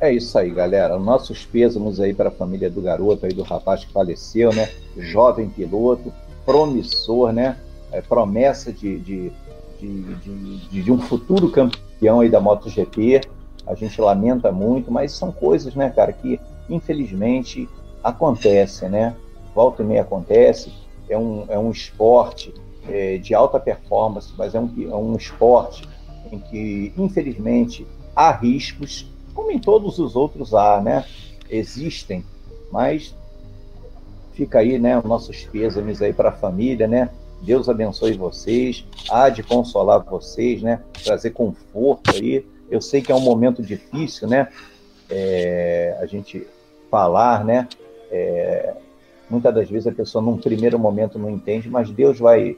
É isso aí, galera. Nossos pêsames aí para a família do garoto aí do rapaz que faleceu, né? Jovem piloto, promissor, né? É, promessa de, de, de, de, de um futuro campeão aí da MotoGP. A gente lamenta muito, mas são coisas, né, cara, que infelizmente acontecem, né? Volta e meia acontece. É um, é um esporte é, de alta performance, mas é um, é um esporte em que, infelizmente, há riscos como em todos os outros há, né? Existem, mas fica aí, né, nossos pêsames aí para a família, né? Deus abençoe vocês, há de consolar vocês, né? Trazer conforto aí. Eu sei que é um momento difícil, né? É, a gente falar, né? É, muitas das vezes a pessoa num primeiro momento não entende, mas Deus vai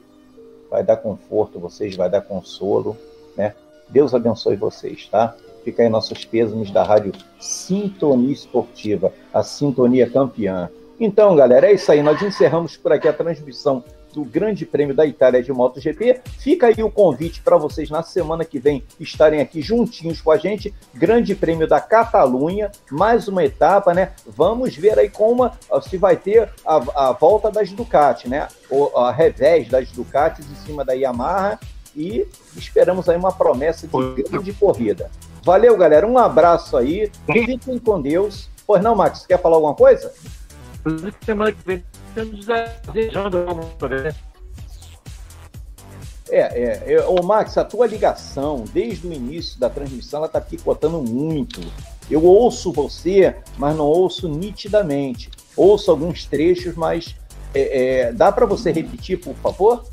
vai dar conforto, vocês vai dar consolo, né? Deus abençoe vocês, tá? Fica aí nossos pêsames da rádio Sintonia Esportiva, a Sintonia Campeã. Então, galera, é isso aí. Nós encerramos por aqui a transmissão do Grande Prêmio da Itália de MotoGP. Fica aí o convite para vocês na semana que vem estarem aqui juntinhos com a gente. Grande Prêmio da Catalunha, mais uma etapa, né? Vamos ver aí como se vai ter a, a volta das Ducati, né? O, a revés das Ducatis em cima da Yamaha e esperamos aí uma promessa de grande corrida. Valeu, galera. Um abraço aí. Fiquem com Deus. Pois não, Max, quer falar alguma coisa? Semana que vem estamos desejando é, é, é, ô Max, a tua ligação desde o início da transmissão ela tá picotando muito. Eu ouço você, mas não ouço nitidamente. Ouço alguns trechos, mas é, é, dá para você repetir, por favor?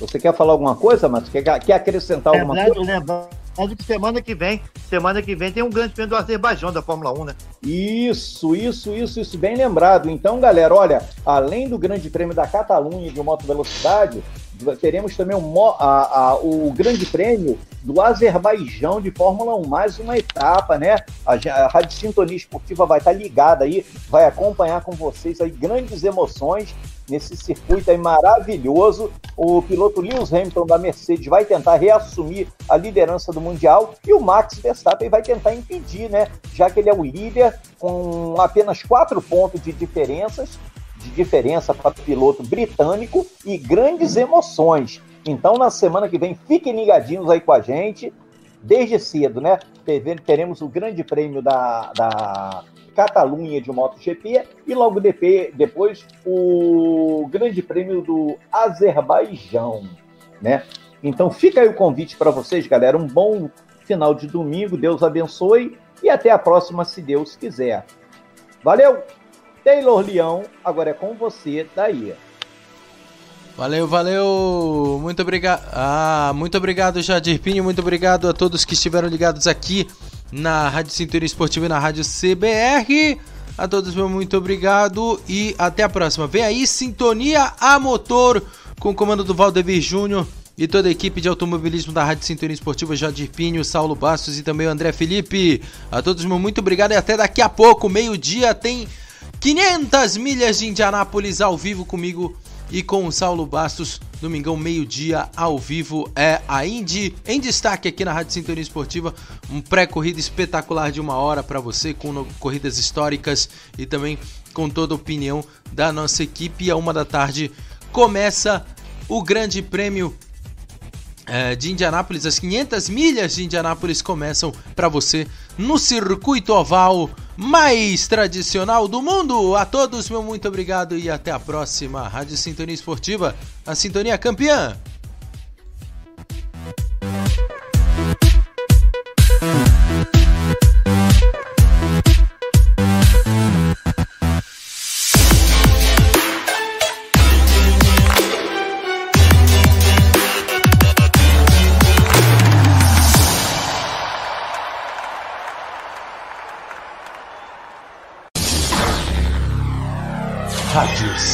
Você quer falar alguma coisa, mas quer, quer acrescentar alguma coisa? Lembrando que semana que vem, semana que vem tem um grande prêmio do Azerbaijão da Fórmula 1, né? Isso, isso, isso, isso, bem lembrado. Então, galera, olha, além do grande prêmio da Catalunha de moto velocidade, teremos também o, a, a, o grande prêmio do Azerbaijão de Fórmula 1, mais uma etapa, né? A, a Rádio Sintonia Esportiva vai estar ligada aí, vai acompanhar com vocês aí grandes emoções nesse circuito aí maravilhoso. O piloto Lewis Hamilton da Mercedes vai tentar reassumir a liderança do Mundial e o Max Verstappen vai tentar impedir, né? Já que ele é o líder com apenas quatro pontos de diferenças de diferença para o piloto britânico e grandes emoções. Então, na semana que vem, fiquem ligadinhos aí com a gente, desde cedo, né? Teremos o grande prêmio da, da Catalunha de MotoGP e logo depois o grande prêmio do Azerbaijão, né? Então fica aí o convite para vocês, galera. Um bom final de domingo, Deus abençoe e até a próxima, se Deus quiser. Valeu! Taylor Leão, agora é com você, daí. Valeu, valeu. Muito obrigado. Ah, muito obrigado, Jadir Pinho. Muito obrigado a todos que estiveram ligados aqui na Rádio Cintura Esportiva e na Rádio CBR. A todos, meu muito obrigado e até a próxima. Vem aí, Sintonia a Motor, com o comando do Valdevir Júnior e toda a equipe de automobilismo da Rádio Sintonia Esportiva, Jadir Pinho, Saulo Bastos e também o André Felipe. A todos, meu muito obrigado e até daqui a pouco, meio-dia, tem 500 milhas de Indianápolis ao vivo comigo e com o Saulo Bastos. Domingão, meio-dia, ao vivo, é a Indy em destaque aqui na Rádio Sintonia Esportiva. Um pré-corrida espetacular de uma hora para você, com corridas históricas e também com toda a opinião da nossa equipe. E a uma da tarde começa o Grande Prêmio de Indianápolis. As 500 milhas de Indianápolis começam para você no circuito oval mais tradicional do mundo. A todos, meu muito obrigado e até a próxima. Rádio Sintonia Esportiva, a sintonia campeã.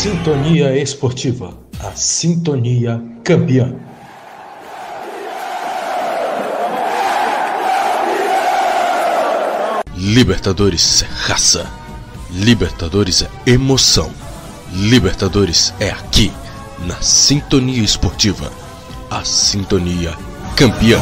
Sintonia Esportiva, a sintonia campeã. Libertadores é raça. Libertadores é emoção. Libertadores é aqui, na Sintonia Esportiva. A sintonia campeã.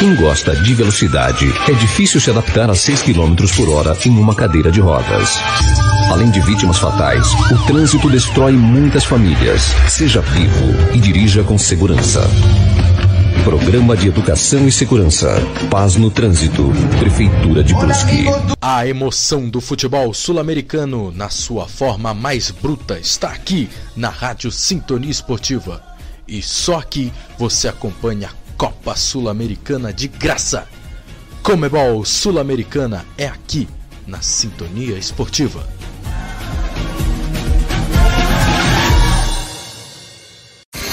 Quem gosta de velocidade, é difícil se adaptar a 6 km por hora em uma cadeira de rodas. Além de vítimas fatais, o trânsito destrói muitas famílias. Seja vivo e dirija com segurança. Programa de Educação e Segurança. Paz no Trânsito. Prefeitura de Brusque. A emoção do futebol sul-americano na sua forma mais bruta está aqui na Rádio Sintonia Esportiva. E só aqui você acompanha Copa Sul-Americana de graça. Comebol Sul-Americana é aqui na Sintonia Esportiva.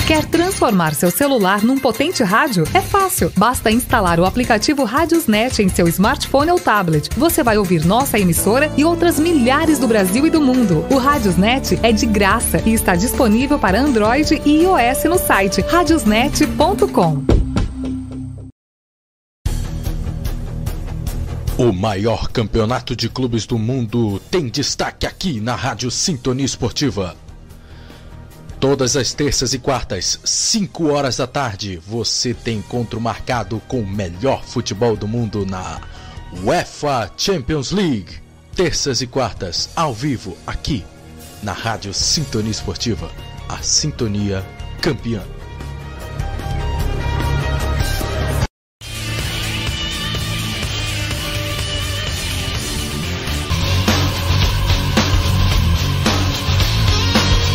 Quer transformar seu celular num potente rádio? É fácil. Basta instalar o aplicativo Radiosnet em seu smartphone ou tablet. Você vai ouvir nossa emissora e outras milhares do Brasil e do mundo. O Radiosnet é de graça e está disponível para Android e iOS no site radiosnet.com. O maior campeonato de clubes do mundo tem destaque aqui na Rádio Sintonia Esportiva. Todas as terças e quartas, 5 horas da tarde, você tem encontro marcado com o melhor futebol do mundo na UEFA Champions League. Terças e quartas, ao vivo, aqui na Rádio Sintonia Esportiva, a sintonia campeã.